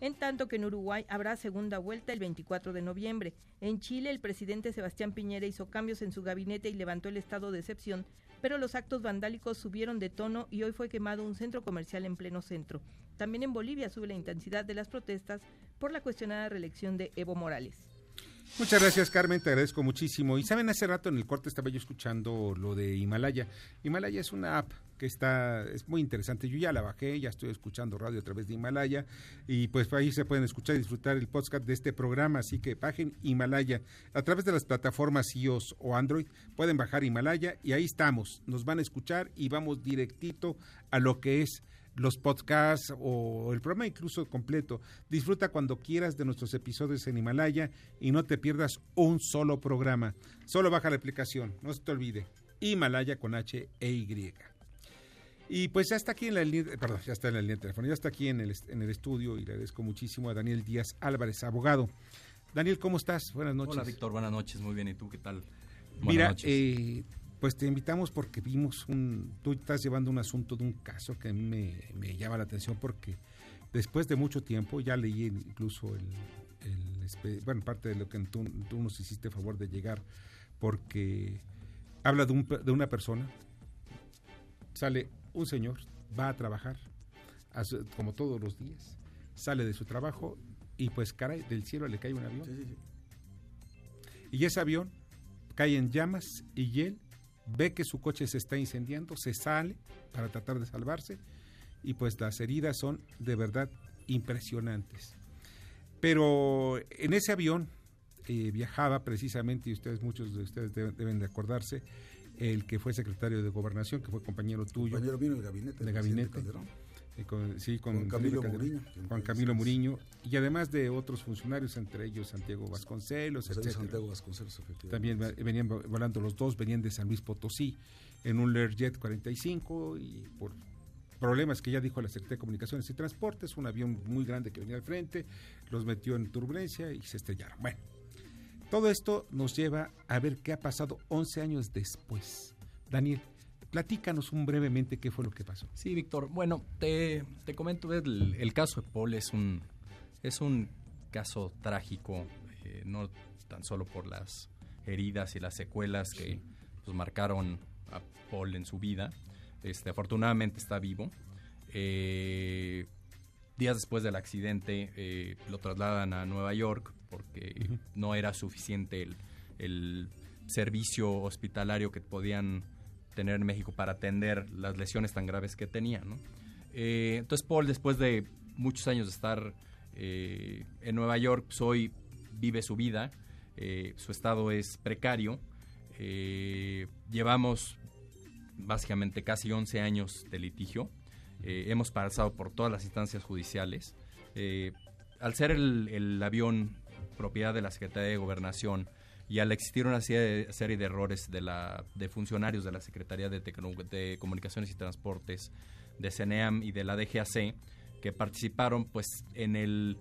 En tanto que en Uruguay habrá segunda vuelta el 24 de noviembre. En Chile, el presidente Sebastián Piñera hizo cambios en su gabinete y levantó el estado de excepción pero los actos vandálicos subieron de tono y hoy fue quemado un centro comercial en pleno centro. También en Bolivia sube la intensidad de las protestas por la cuestionada reelección de Evo Morales. Muchas gracias, Carmen, te agradezco muchísimo. Y saben, hace rato en el corte estaba yo escuchando lo de Himalaya. Himalaya es una app que está, es muy interesante. Yo ya la bajé, ya estoy escuchando radio a través de Himalaya y pues ahí se pueden escuchar y disfrutar el podcast de este programa. Así que bajen Himalaya a través de las plataformas iOS o Android. Pueden bajar Himalaya y ahí estamos. Nos van a escuchar y vamos directito a lo que es los podcasts o el programa incluso completo. Disfruta cuando quieras de nuestros episodios en Himalaya y no te pierdas un solo programa. Solo baja la aplicación, no se te olvide. Himalaya con H e Y. Y pues ya está aquí en la línea, perdón, ya está en la línea de teléfono, ya está aquí en el, en el estudio y le agradezco muchísimo a Daniel Díaz Álvarez, abogado. Daniel, ¿cómo estás? Buenas noches. Hola, Víctor, buenas noches, muy bien. ¿Y tú qué tal? Buenas Mira, noches. Eh, pues te invitamos porque vimos un, tú estás llevando un asunto de un caso que a mí me, llama la atención porque después de mucho tiempo, ya leí incluso el, bueno, parte de lo que tú, nos hiciste favor de llegar, porque habla de, un, de una persona, sale un señor, va a trabajar, como todos los días, sale de su trabajo y pues caray, del cielo le cae un avión. Y ese avión cae en llamas y él ve que su coche se está incendiando, se sale para tratar de salvarse y pues las heridas son de verdad impresionantes. Pero en ese avión eh, viajaba precisamente, y ustedes, muchos de ustedes deben, de acordarse, el que fue secretario de Gobernación, que fue compañero tuyo. Compañero mío del gabinete. De gabinete. Con, sí, con Juan Camilo Muriño. Juan Camilo Muriño. Y además de otros funcionarios, entre ellos Santiago Vasconcelos, etc. Santiago Vasconcelos, También venían volando los dos, venían de San Luis Potosí en un Learjet 45 y por problemas que ya dijo la Secretaría de Comunicaciones y Transportes, un avión muy grande que venía al frente, los metió en turbulencia y se estrellaron. Bueno, todo esto nos lleva a ver qué ha pasado 11 años después. Daniel, Platícanos un brevemente qué fue lo que pasó. Sí, Víctor. Bueno, te, comento, el, caso de Paul es un, es un caso trágico, eh, no tan solo por las heridas y las secuelas que pues, marcaron a Paul en su vida. Este, afortunadamente está vivo. Eh, días después del accidente eh, lo trasladan a Nueva York porque no era suficiente el, el servicio hospitalario que podían tener en México para atender las lesiones tan graves que tenía. Eh, entonces Paul, después de muchos años de estar eh, en Nueva York, pues hoy vive su vida, eh, su estado es precario, llevamos básicamente casi 11 años de litigio, hemos pasado por todas las instancias judiciales. al ser el avión propiedad de la Secretaría de Gobernación, y al existir una serie de errores de, la, de funcionarios de la Secretaría de, de Comunicaciones y Transportes, de CENEAM y de la DGAC, que participaron pues en el,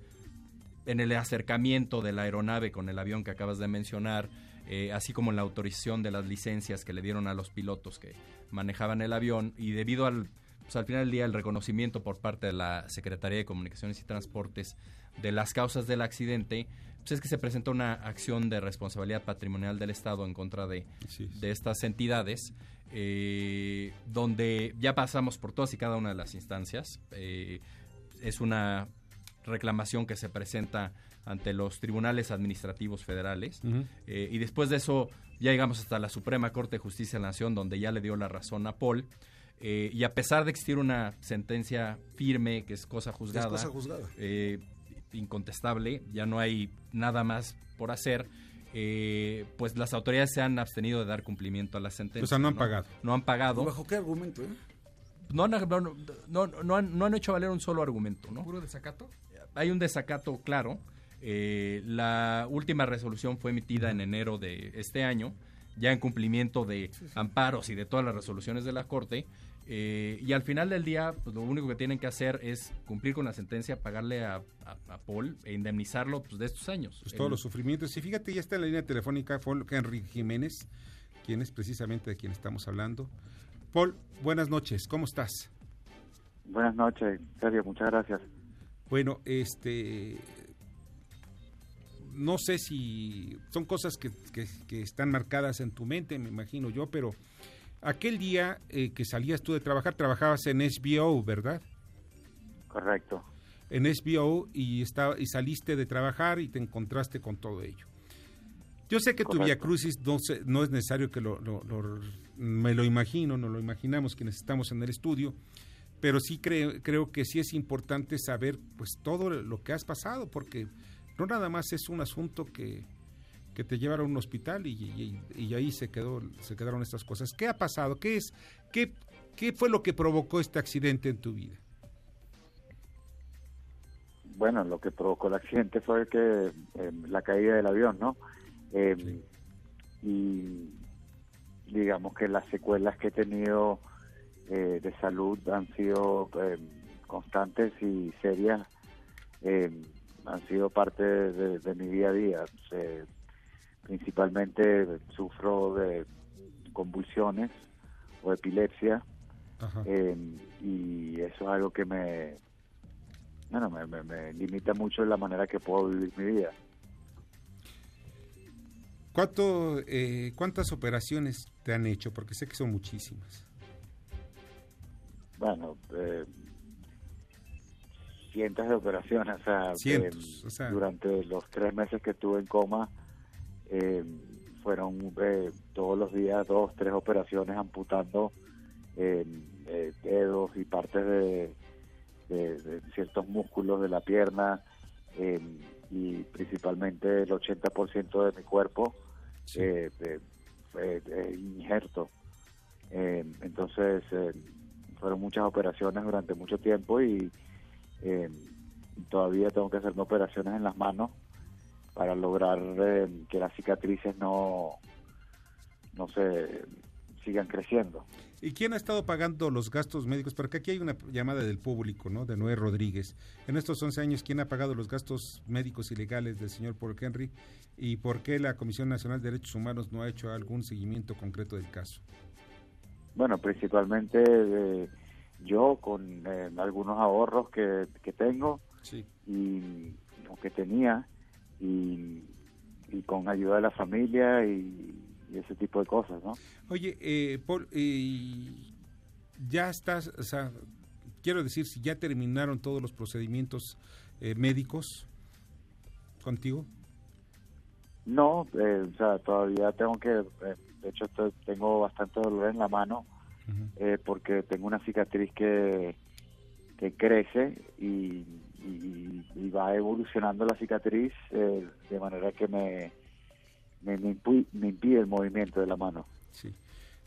en el acercamiento de la aeronave con el avión que acabas de mencionar, eh, así como en la autorización de las licencias que le dieron a los pilotos que manejaban el avión y debido al, pues, al final del día el reconocimiento por parte de la Secretaría de Comunicaciones y Transportes de las causas del accidente, pues es que se presenta una acción de responsabilidad patrimonial del Estado en contra de, de estas entidades, eh, donde ya pasamos por todas y cada una de las instancias. Eh, es una reclamación que se presenta ante los tribunales administrativos federales eh, y después de eso ya llegamos hasta la Suprema Corte de Justicia de la Nación donde ya le dio la razón a Paul Eh, y a pesar de existir una sentencia firme, que es cosa juzgada, cosa juzgada. eh, incontestable, ya no hay nada más por hacer, eh, pues las autoridades se han abstenido de dar cumplimiento a la sentencia. O sea, no han pagado. No han pagado. ¿Bajo qué argumento? eh? No, han- no, no, no, no han, no han hecho valer un solo argumento, ¿no? ¿Puro desacato? Hay un desacato claro. Eh, la última resolución fue emitida en enero de este año, ya en cumplimiento de amparos y de todas las resoluciones de la Corte. Eh, y al final del día, pues, lo único que tienen que hacer es cumplir con la sentencia, pagarle a, a- a Paul e indemnizarlo pues, de estos años. Pues todos El- los sufrimientos. Y fíjate, ya está en la línea telefónica Paul Henry Jiménez, quien es precisamente de quien estamos hablando. Paul, buenas noches, ¿cómo estás? Buenas noches, Sergio, muchas gracias. Bueno, este. No sé si son cosas que, que- que están marcadas en tu mente, me imagino yo, pero aquel día eh, que salías tú de trabajar, trabajabas en SBO, ¿verdad? Correcto. En SBO y, estaba, y saliste de trabajar y te encontraste con todo ello. Yo sé que tu. Via Crucis no, se- no es necesario que lo, lo- lo- me lo imagino, no lo imaginamos quienes estamos en el estudio, pero sí creo, creo que sí es importante saber pues todo lo que has pasado, porque no nada más es un asunto que, que te llevaron a un hospital y, y- y ahí se quedó se quedaron estas cosas. ¿Qué ha pasado? ¿Qué es qué, qué fue lo que provocó este accidente en tu vida? Bueno, lo que provocó el accidente fue que eh, la caída del avión, ¿no? Eh, Y digamos que las secuelas que he tenido eh, de salud han sido eh, constantes y serias, han sido parte de, de mi día a día. Eh, principalmente sufro de convulsiones o epilepsia eh, y eso es algo que me bueno me, me- me limita mucho en la manera que puedo vivir mi vida ¿Cuánto, eh, ¿Cuántas operaciones te han hecho? Porque sé que son muchísimas. bueno eh, cientos de operaciones o sea, Cientos, eh, o sea. durante los tres meses que estuve en coma eh, fueron eh, todos los días dos tres operaciones amputando eh, eh, dedos y partes de, de- de ciertos músculos de la pierna y principalmente el 80% de mi cuerpo fue eh, injerto. Entonces fueron muchas operaciones durante mucho tiempo y todavía tengo que hacerme operaciones en las manos para lograr eh, que las cicatrices no no se sigan creciendo. ¿Y quién ha estado pagando los gastos médicos? Porque aquí hay una llamada del público, ¿no? De Noé Rodríguez. En estos 11 años, ¿quién ha pagado los gastos médicos y legales del señor Paul Henry? ¿Y por qué la Comisión Nacional de Derechos Humanos no ha hecho algún seguimiento concreto del caso? Bueno, principalmente eh, yo con eh, algunos ahorros que, que tengo y o que tenía y, y con ayuda de la familia y, y ese tipo de cosas, ¿no? Oye, eh, Paul, eh, ya estás, o sea, quiero decir, si ya terminaron todos los procedimientos eh, médicos contigo. No, eh, o sea, todavía tengo que, eh, de hecho estoy- tengo bastante dolor en la mano eh, porque tengo una cicatriz que, que crece y, y- y va evolucionando la cicatriz eh, de manera que me, me, me impu- me impide el movimiento de la mano. Sí.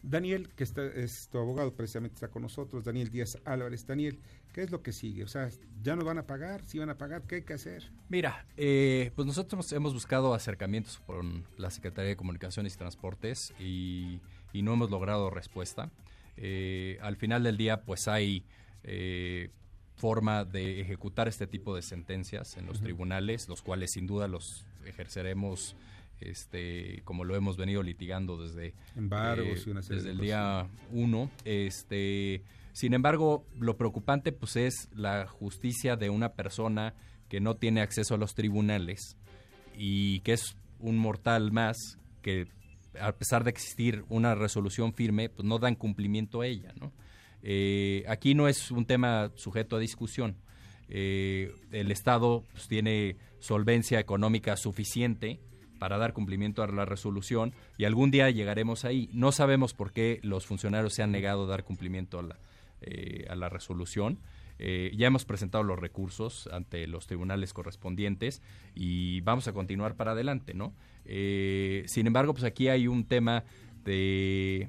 Daniel, que está, es tu abogado, precisamente está con nosotros, Daniel Díaz Álvarez. Daniel, ¿qué es lo que sigue? O sea, ¿ya nos van a pagar? ¿Sí van a pagar? ¿Qué hay que hacer? Mira, eh, pues nosotros hemos buscado acercamientos con la Secretaría de Comunicaciones y Transportes y, y no hemos logrado respuesta. Eh, al final del día, pues hay eh, forma de ejecutar este tipo de sentencias en los tribunales, los cuales sin duda los ejerceremos este como lo hemos venido litigando desde Embargos serie desde de el día uno. Este sin embargo lo preocupante pues es la justicia de una persona que no tiene acceso a los tribunales y que es un mortal más que a pesar de existir una resolución firme pues no dan cumplimiento a ella no Eh, aquí no es un tema sujeto a discusión Eh, el estado pues, tiene solvencia económica suficiente para dar cumplimiento a la resolución y algún día llegaremos ahí. No sabemos por qué los funcionarios se han negado a dar cumplimiento a la, eh, resolución. Ya hemos presentado los recursos ante los tribunales correspondientes y vamos a continuar para adelante, ¿no? Sin embargo, pues aquí hay un tema de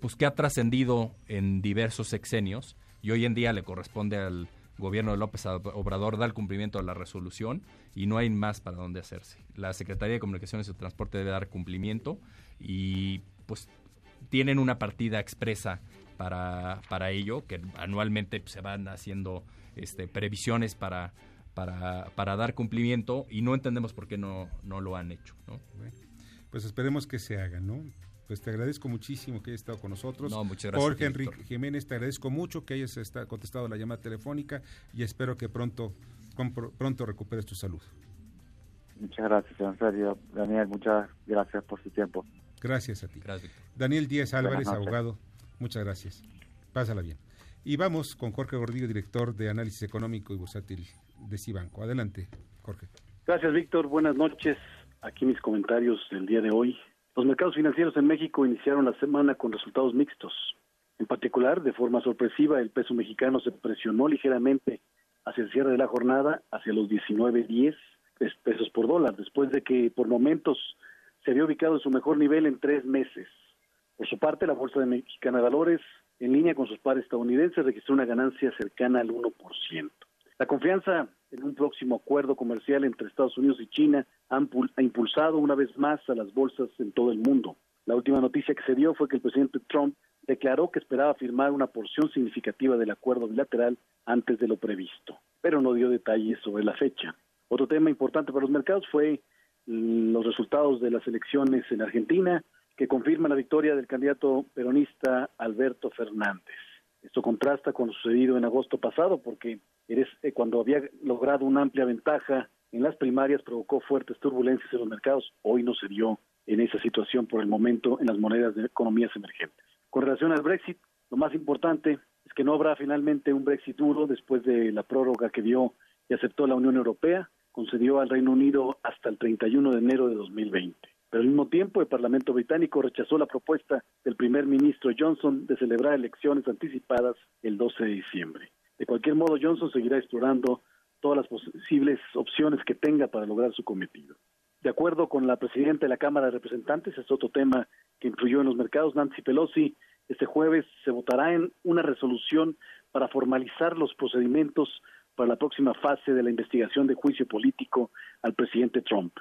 pues que ha trascendido en diversos sexenios y hoy en día le corresponde al gobierno de López Obrador dar cumplimiento a la resolución y no hay más para dónde hacerse. La Secretaría de Comunicaciones y Transporte debe dar cumplimiento y pues tienen una partida expresa para, para ello, que anualmente se van haciendo este, previsiones para, para, para dar cumplimiento y no entendemos por qué no, no lo han hecho. ¿no? pues esperemos que se haga, ¿no? Pues te agradezco muchísimo que hayas estado con nosotros. No, muchas gracias. Jorge Enrique Jiménez, te agradezco mucho que hayas contestado la llamada telefónica y espero que pronto, pronto recuperes tu salud. Muchas gracias, en serio. Daniel, muchas gracias por su tiempo. Gracias a ti. Gracias, Daniel Díaz Álvarez, abogado. Muchas gracias. Pásala bien. Y vamos con Jorge Gordillo, director de Análisis Económico y Bursátil de Cibanco. Adelante, Jorge. Gracias, Víctor. Buenas noches. Aquí mis comentarios del día de hoy. Los mercados financieros en México iniciaron la semana con resultados mixtos. En particular, de forma sorpresiva, el peso mexicano se presionó ligeramente hacia el cierre de la jornada, hacia los 19.10 pesos por dólar, después de que por momentos se había ubicado en su mejor nivel en tres meses. Por su parte, la Bolsa de Mexicana de Valores, en línea con sus pares estadounidenses, registró una ganancia cercana al 1%. La confianza en un próximo acuerdo comercial entre Estados Unidos y China ha impulsado una vez más a las bolsas en todo el mundo. La última noticia que se dio fue que el presidente Trump declaró que esperaba firmar una porción significativa del acuerdo bilateral antes de lo previsto, pero no dio detalles sobre la fecha. Otro tema importante para los mercados fue los resultados de las elecciones en Argentina, que confirman la victoria del candidato peronista Alberto Fernández. Esto contrasta con lo sucedido en agosto pasado, porque eh, cuando había logrado una amplia ventaja en las primarias provocó fuertes turbulencias en los mercados. Hoy no se dio en esa situación por el momento en las monedas de economías emergentes. Con relación al Brexit, lo más importante es que no habrá finalmente un Brexit duro después de la prórroga que dio y aceptó la Unión Europea, concedió al Reino Unido hasta el 31 de enero de 2020. Pero al mismo tiempo, el Parlamento británico rechazó la propuesta del primer ministro Johnson de celebrar elecciones anticipadas el 12 de diciembre. De cualquier modo, Johnson seguirá explorando todas las posibles opciones que tenga para lograr su cometido. De acuerdo con la presidenta de la Cámara de Representantes, es otro tema que influyó en los mercados, Nancy Pelosi, este jueves se votará en una resolución para formalizar los procedimientos para la próxima fase de la investigación de juicio político al presidente Trump.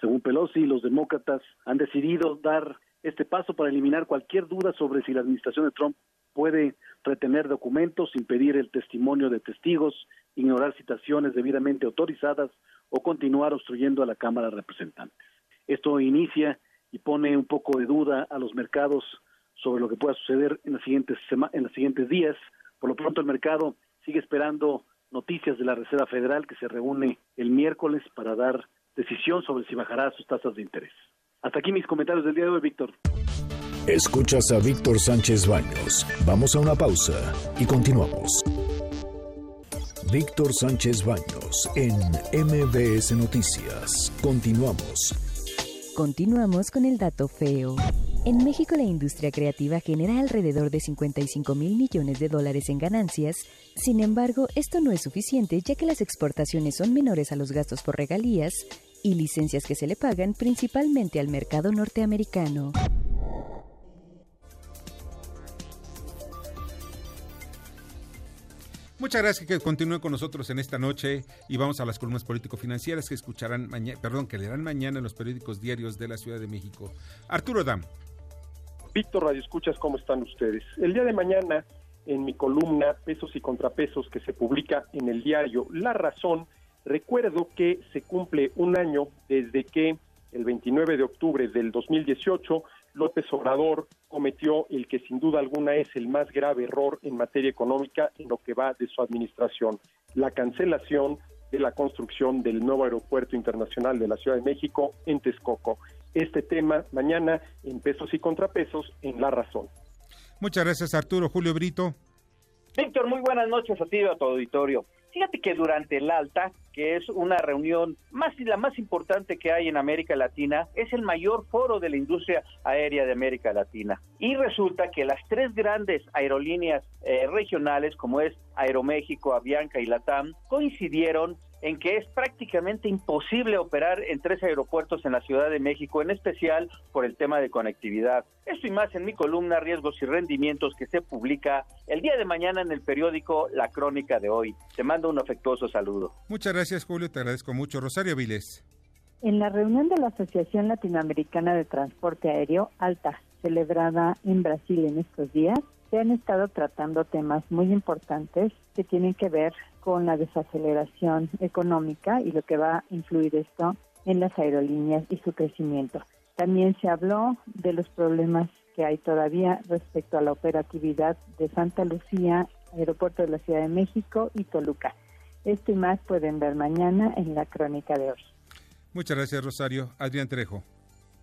Según Pelosi, los demócratas han decidido dar este paso para eliminar cualquier duda sobre si la administración de Trump puede retener documentos, impedir el testimonio de testigos, ignorar citaciones debidamente autorizadas o continuar obstruyendo a la Cámara de Representantes. Esto inicia y pone un poco de duda a los mercados sobre lo que pueda suceder en, las siguientes en los siguientes días. Por lo pronto, el mercado sigue esperando noticias de la Reserva Federal que se reúne el miércoles para dar decisión sobre si bajará sus tasas de interés. Hasta aquí mis comentarios del día de hoy, Víctor. Escuchas a Víctor Sánchez Baños. Vamos a una pausa y continuamos. Víctor Sánchez Baños en MBS Noticias. Continuamos. Continuamos con el dato feo. En México la industria creativa genera alrededor de 55 mil millones de dólares en ganancias. Sin embargo, esto no es suficiente ya que las exportaciones son menores a los gastos por regalías y licencias que se le pagan principalmente al mercado norteamericano. Muchas gracias que continúen con nosotros en esta noche y vamos a las columnas político-financieras que escucharán mañana, perdón, que leerán mañana en los periódicos diarios de la Ciudad de México. Arturo Dam. Víctor Radio Escuchas, ¿cómo están ustedes? El día de mañana, en mi columna Pesos y Contrapesos que se publica en el diario La Razón, recuerdo que se cumple un año desde que el 29 de octubre del 2018 López Obrador cometió el que sin duda alguna es el más grave error en materia económica en lo que va de su administración, la cancelación de la construcción del nuevo aeropuerto internacional de la Ciudad de México en Texcoco. Este tema mañana en pesos y contrapesos en La Razón. Muchas gracias Arturo. Julio Brito. Víctor, muy buenas noches a ti y a tu auditorio. Fíjate que durante el Alta, que es una reunión más la más importante que hay en América Latina, es el mayor foro de la industria aérea de América Latina. Y resulta que las tres grandes aerolíneas eh, regionales, como es Aeroméxico, Avianca y Latam, coincidieron en que es prácticamente imposible operar en tres aeropuertos en la Ciudad de México, en especial por el tema de conectividad. Esto y más en mi columna Riesgos y Rendimientos que se publica el día de mañana en el periódico La Crónica de hoy. Te mando un afectuoso saludo. Muchas gracias Julio, te agradezco mucho. Rosario Viles. En la reunión de la Asociación Latinoamericana de Transporte Aéreo, ALTA, celebrada en Brasil en estos días, se han estado tratando temas muy importantes que tienen que ver con la desaceleración económica y lo que va a influir esto en las aerolíneas y su crecimiento. También se habló de los problemas que hay todavía respecto a la operatividad de Santa Lucía, Aeropuerto de la Ciudad de México y Toluca. Esto y más pueden ver mañana en la crónica de hoy. Muchas gracias, Rosario. Adrián Trejo.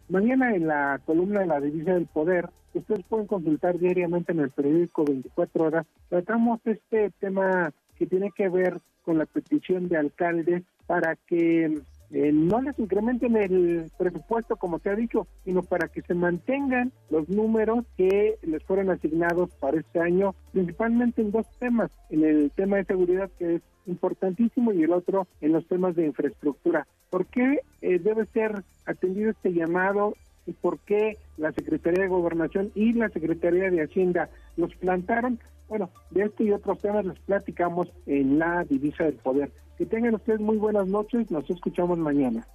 Mañana en la columna de la Divisa del Poder, ustedes pueden consultar diariamente en el periódico 24 horas, tratamos este tema que tiene que ver con la petición de alcaldes para que eh, no les incrementen el presupuesto como se ha dicho, sino para que se mantengan los números que les fueron asignados para este año, principalmente en dos temas, en el tema de seguridad que es importantísimo y el otro en los temas de infraestructura. ¿Por qué eh, debe ser atendido este llamado y por qué la Secretaría de Gobernación y la Secretaría de Hacienda los plantaron? Bueno, de este y otros temas les platicamos en la Divisa del Poder. Que tengan ustedes muy buenas noches, nos escuchamos mañana.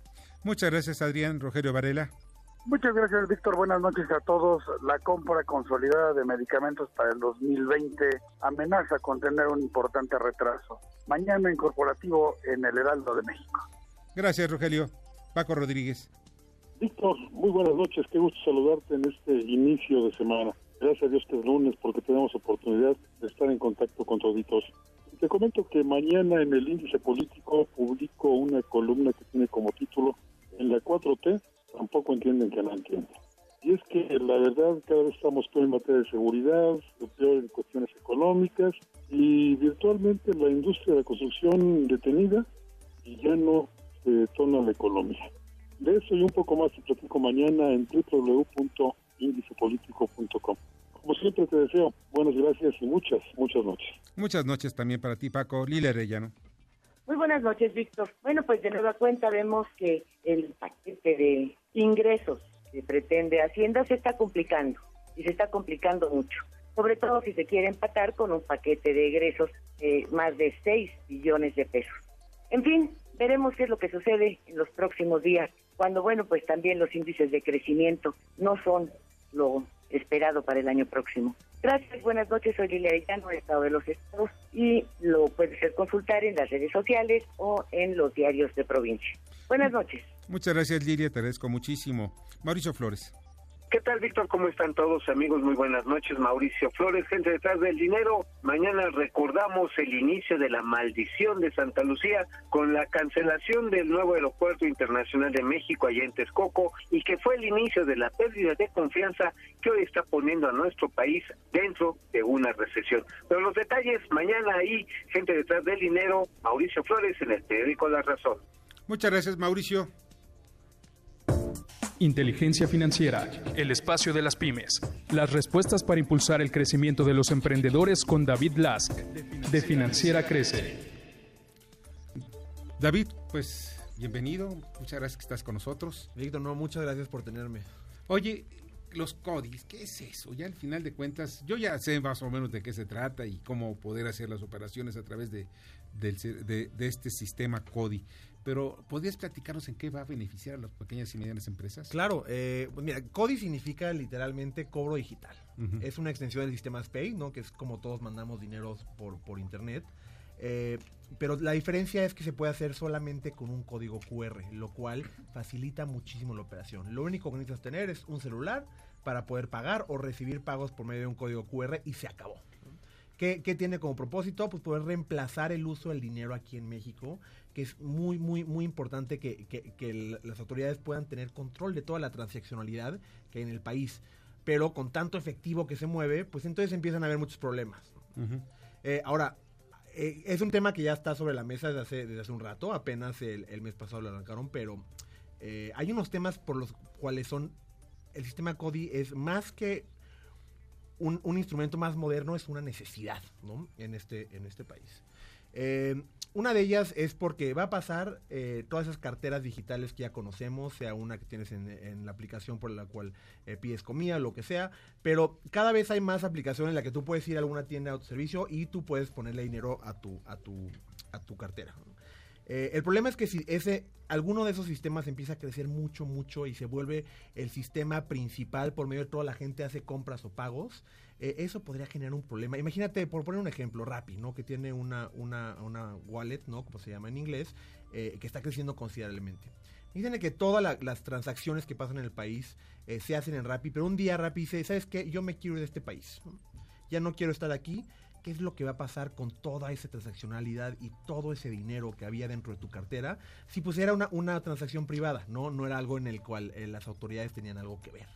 Muchas gracias, Adrián. Rogelio Varela. Muchas gracias, Víctor. Buenas noches a todos. La compra consolidada de medicamentos para el 2020 amenaza con tener un importante retraso. Mañana en corporativo en el Heraldo de México. Gracias, Rogelio. Paco Rodríguez. Víctor, muy buenas noches. Qué gusto saludarte en este inicio de semana. Gracias a Dios que es lunes porque tenemos oportunidad de estar en contacto con todos. Te comento que mañana en el índice político publico una columna que tiene como título En la 4T tampoco entienden que no entienden. Y es que la verdad cada vez estamos peor en materia de seguridad, peor en cuestiones económicas y virtualmente la industria de la construcción detenida y ya no se detona la economía. De eso y un poco más te platico mañana en www.indicepolitico.com. Como siempre te deseo buenas gracias y muchas, muchas noches. Muchas noches también para ti, Paco. Lila Arellano. Muy buenas noches, Víctor. Bueno, pues de nueva cuenta vemos que el paquete de ingresos que pretende Hacienda se está complicando y se está complicando mucho. Sobre todo si se quiere empatar con un paquete de egresos de más de 6 billones de pesos. En fin, veremos qué es lo que sucede en los próximos días, cuando, bueno, pues también los índices de crecimiento no son lo esperado para el año próximo. Gracias, buenas noches, soy Lilia Arellano, Estado de los Estados, y lo puede ser consultar en las redes sociales o en los diarios de provincia. Buenas noches. Muchas gracias, Lilia, te agradezco muchísimo. Mauricio Flores. ¿Qué tal, Víctor? ¿Cómo están todos, amigos? Muy buenas noches. Mauricio Flores, gente detrás del dinero. Mañana recordamos el inicio de la maldición de Santa Lucía con la cancelación del nuevo aeropuerto internacional de México allá en Texcoco y que fue el inicio de la pérdida de confianza que hoy está poniendo a nuestro país dentro de una recesión. Pero los detalles mañana ahí, gente detrás del dinero, Mauricio Flores en el periódico La Razón. Muchas gracias, Mauricio. Inteligencia Financiera, el espacio de las pymes. Las respuestas para impulsar el crecimiento de los emprendedores con David Lask, de Financiera Crece. David, pues bienvenido, muchas gracias que estás con nosotros. Víctor, no, muchas gracias por tenerme. Oye, los CODIs, ¿qué es eso? Ya al final de cuentas, yo ya sé más o menos de qué se trata y cómo poder hacer las operaciones a través de, de, de este sistema CODI pero ¿podrías platicarnos en qué va a beneficiar a las pequeñas y medianas empresas? Claro, eh, pues mira, CODI significa literalmente cobro digital. Es una extensión del sistema Pay, ¿no? Que es como todos mandamos dinero por, por internet. Eh, pero la diferencia es que se puede hacer solamente con un código QR, lo cual facilita muchísimo la operación. Lo único que necesitas tener es un celular para poder pagar o recibir pagos por medio de un código QR y se acabó. ¿Qué, ¿Qué, tiene como propósito? Pues poder reemplazar el uso del dinero aquí en México que es muy, muy, muy importante que, que, las autoridades puedan tener control de toda la transaccionalidad que hay en el país. Pero con tanto efectivo que se mueve, pues entonces empiezan a haber muchos problemas. Eh, ahora, eh, es un tema que ya está sobre la mesa desde hace, desde hace un rato, apenas el, el mes pasado lo arrancaron, pero eh, hay unos temas por los cuales son, el sistema CODI es más que un, un instrumento más moderno, es una necesidad ¿no? en, este, en este país. Eh, una de ellas es porque va a pasar eh, todas esas carteras digitales que ya conocemos, sea una que tienes en, la aplicación por la cual eh, pides comida, lo que sea, pero cada vez hay más aplicaciones en la que tú puedes ir a alguna tienda de autoservicio y tú puedes ponerle dinero a tu, a tu, a tu cartera. Eh, el problema es que si ese, alguno de esos sistemas empieza a crecer mucho, mucho y se vuelve el sistema principal por medio de toda la gente hace compras o pagos, eh, eso podría generar un problema. Imagínate, por poner un ejemplo, Rappi, ¿no? Que tiene una, una, una wallet, ¿no? Como se llama en inglés, eh, que está creciendo considerablemente. Dicen que todas la- las transacciones que pasan en el país eh, se hacen en Rappi, pero un día Rappi dice, ¿sabes qué? Yo me quiero ir de este país. Ya no quiero estar aquí. ¿Qué es lo que va a pasar con toda esa transaccionalidad y todo ese dinero que había dentro de tu cartera? Si pues era una, una transacción privada, ¿no? No era algo en el cual las autoridades tenían algo que ver.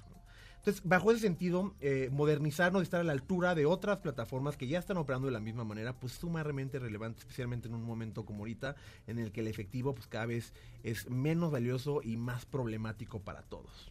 Entonces, bajo ese sentido, eh, modernizarnos y estar a la altura de otras plataformas que ya están operando de la misma manera, pues sumamente relevante, especialmente en un momento como ahorita, en el que el efectivo pues cada vez es menos valioso y más problemático para todos.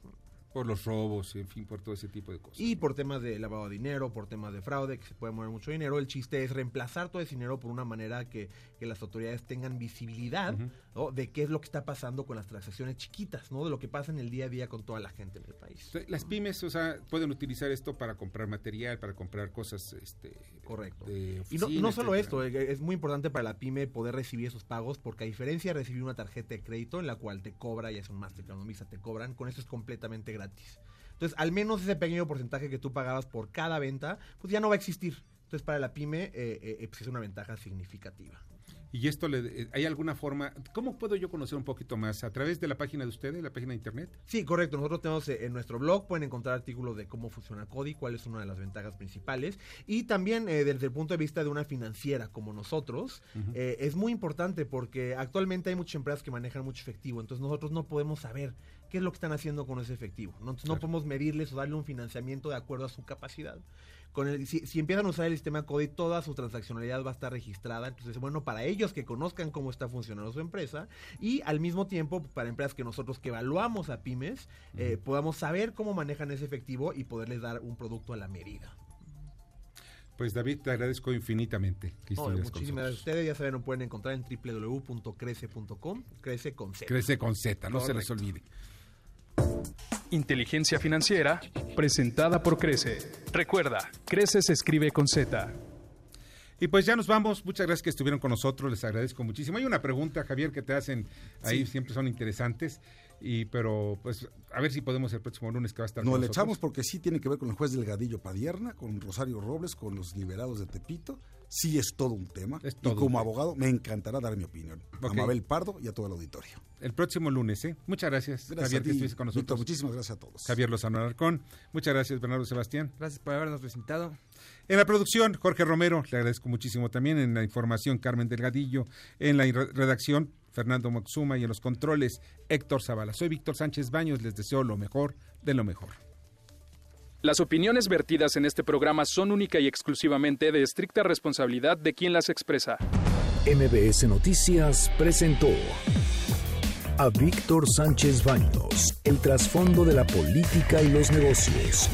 Por los robos, en fin, por todo ese tipo de cosas. Y por temas de lavado de dinero, por temas de fraude, que se puede mover mucho dinero, el chiste es reemplazar todo ese dinero por una manera que, que las autoridades tengan visibilidad ¿no? de qué es lo que está pasando con las transacciones chiquitas, ¿no? De lo que pasa en el día a día con toda la gente en el país. Las pymes, o sea, pueden utilizar esto para comprar material, para comprar cosas, este, correcto. De Y no, oficina, no solo etcétera. esto, es muy importante para la pyme poder recibir esos pagos porque a diferencia de recibir una tarjeta de crédito en la cual te cobra, ya es un Mastercard o un Visa, te cobran, con eso es completamente gratis. Entonces, al menos ese pequeño porcentaje que tú pagabas por cada venta, pues ya no va a existir. Entonces, para la pyme eh, eh, pues es una ventaja significativa. Y esto, le, eh, ¿hay alguna forma? ¿Cómo puedo yo conocer un poquito más? ¿A través de la página de ustedes, la página de internet? Sí, correcto. Nosotros tenemos eh, en nuestro blog, pueden encontrar artículos de cómo funciona Cody, cuál es una de las ventajas principales. Y también eh, desde el punto de vista de una financiera como nosotros, eh, es muy importante porque actualmente hay muchas empresas que manejan mucho efectivo. Entonces nosotros no podemos saber qué es lo que están haciendo con ese efectivo. ¿no? Entonces no podemos medirles o darle un financiamiento de acuerdo a su capacidad. Con el, si, si empiezan a usar el sistema CODI, toda su transaccionalidad va a estar registrada. Entonces, bueno, para ellos que conozcan cómo está funcionando su empresa y al mismo tiempo para empresas que nosotros que evaluamos a pymes, eh, podamos saber cómo manejan ese efectivo y poderles dar un producto a la medida. Pues David, te agradezco infinitamente que muchísimas gracias a ustedes. Ya saben, lo pueden encontrar en www.crece.com. Crece con Z. Crece con Z, no se les olvide. Inteligencia financiera presentada por Crece. Recuerda, Crece se escribe con Z. Y pues ya nos vamos. Muchas gracias que estuvieron con nosotros. Les agradezco muchísimo. Hay una pregunta, Javier, que te hacen ahí, Sí. siempre son interesantes. Y pero pues a ver si podemos el próximo lunes que va a estar Nos con le echamos porque sí tiene que ver con el juez Delgadillo Padierna, con Rosario Robles, con los liberados de Tepito. Sí es todo un tema. todo y como abogado me encantará dar mi opinión. A Mabel Pardo y a todo el auditorio. El próximo lunes, ¿eh? Muchas gracias, Gracias Javier, a que ti, estuviste con Víctor, nosotros. muchísimas gracias a todos. Javier Lozano Alarcón. Muchas gracias, Bernardo Sebastián. Gracias por habernos presentado. En la producción, Jorge Romero, le agradezco muchísimo también. En la información, Carmen Delgadillo. En la re- redacción, Fernando Moxuma. Y en los controles, Héctor Zavala. Soy Víctor Sánchez Baños. Les deseo lo mejor de lo mejor. Las opiniones vertidas en este programa son única y exclusivamente de estricta responsabilidad de quien las expresa. MBS Noticias presentó a Víctor Sánchez Baños, el trasfondo de la política y los negocios.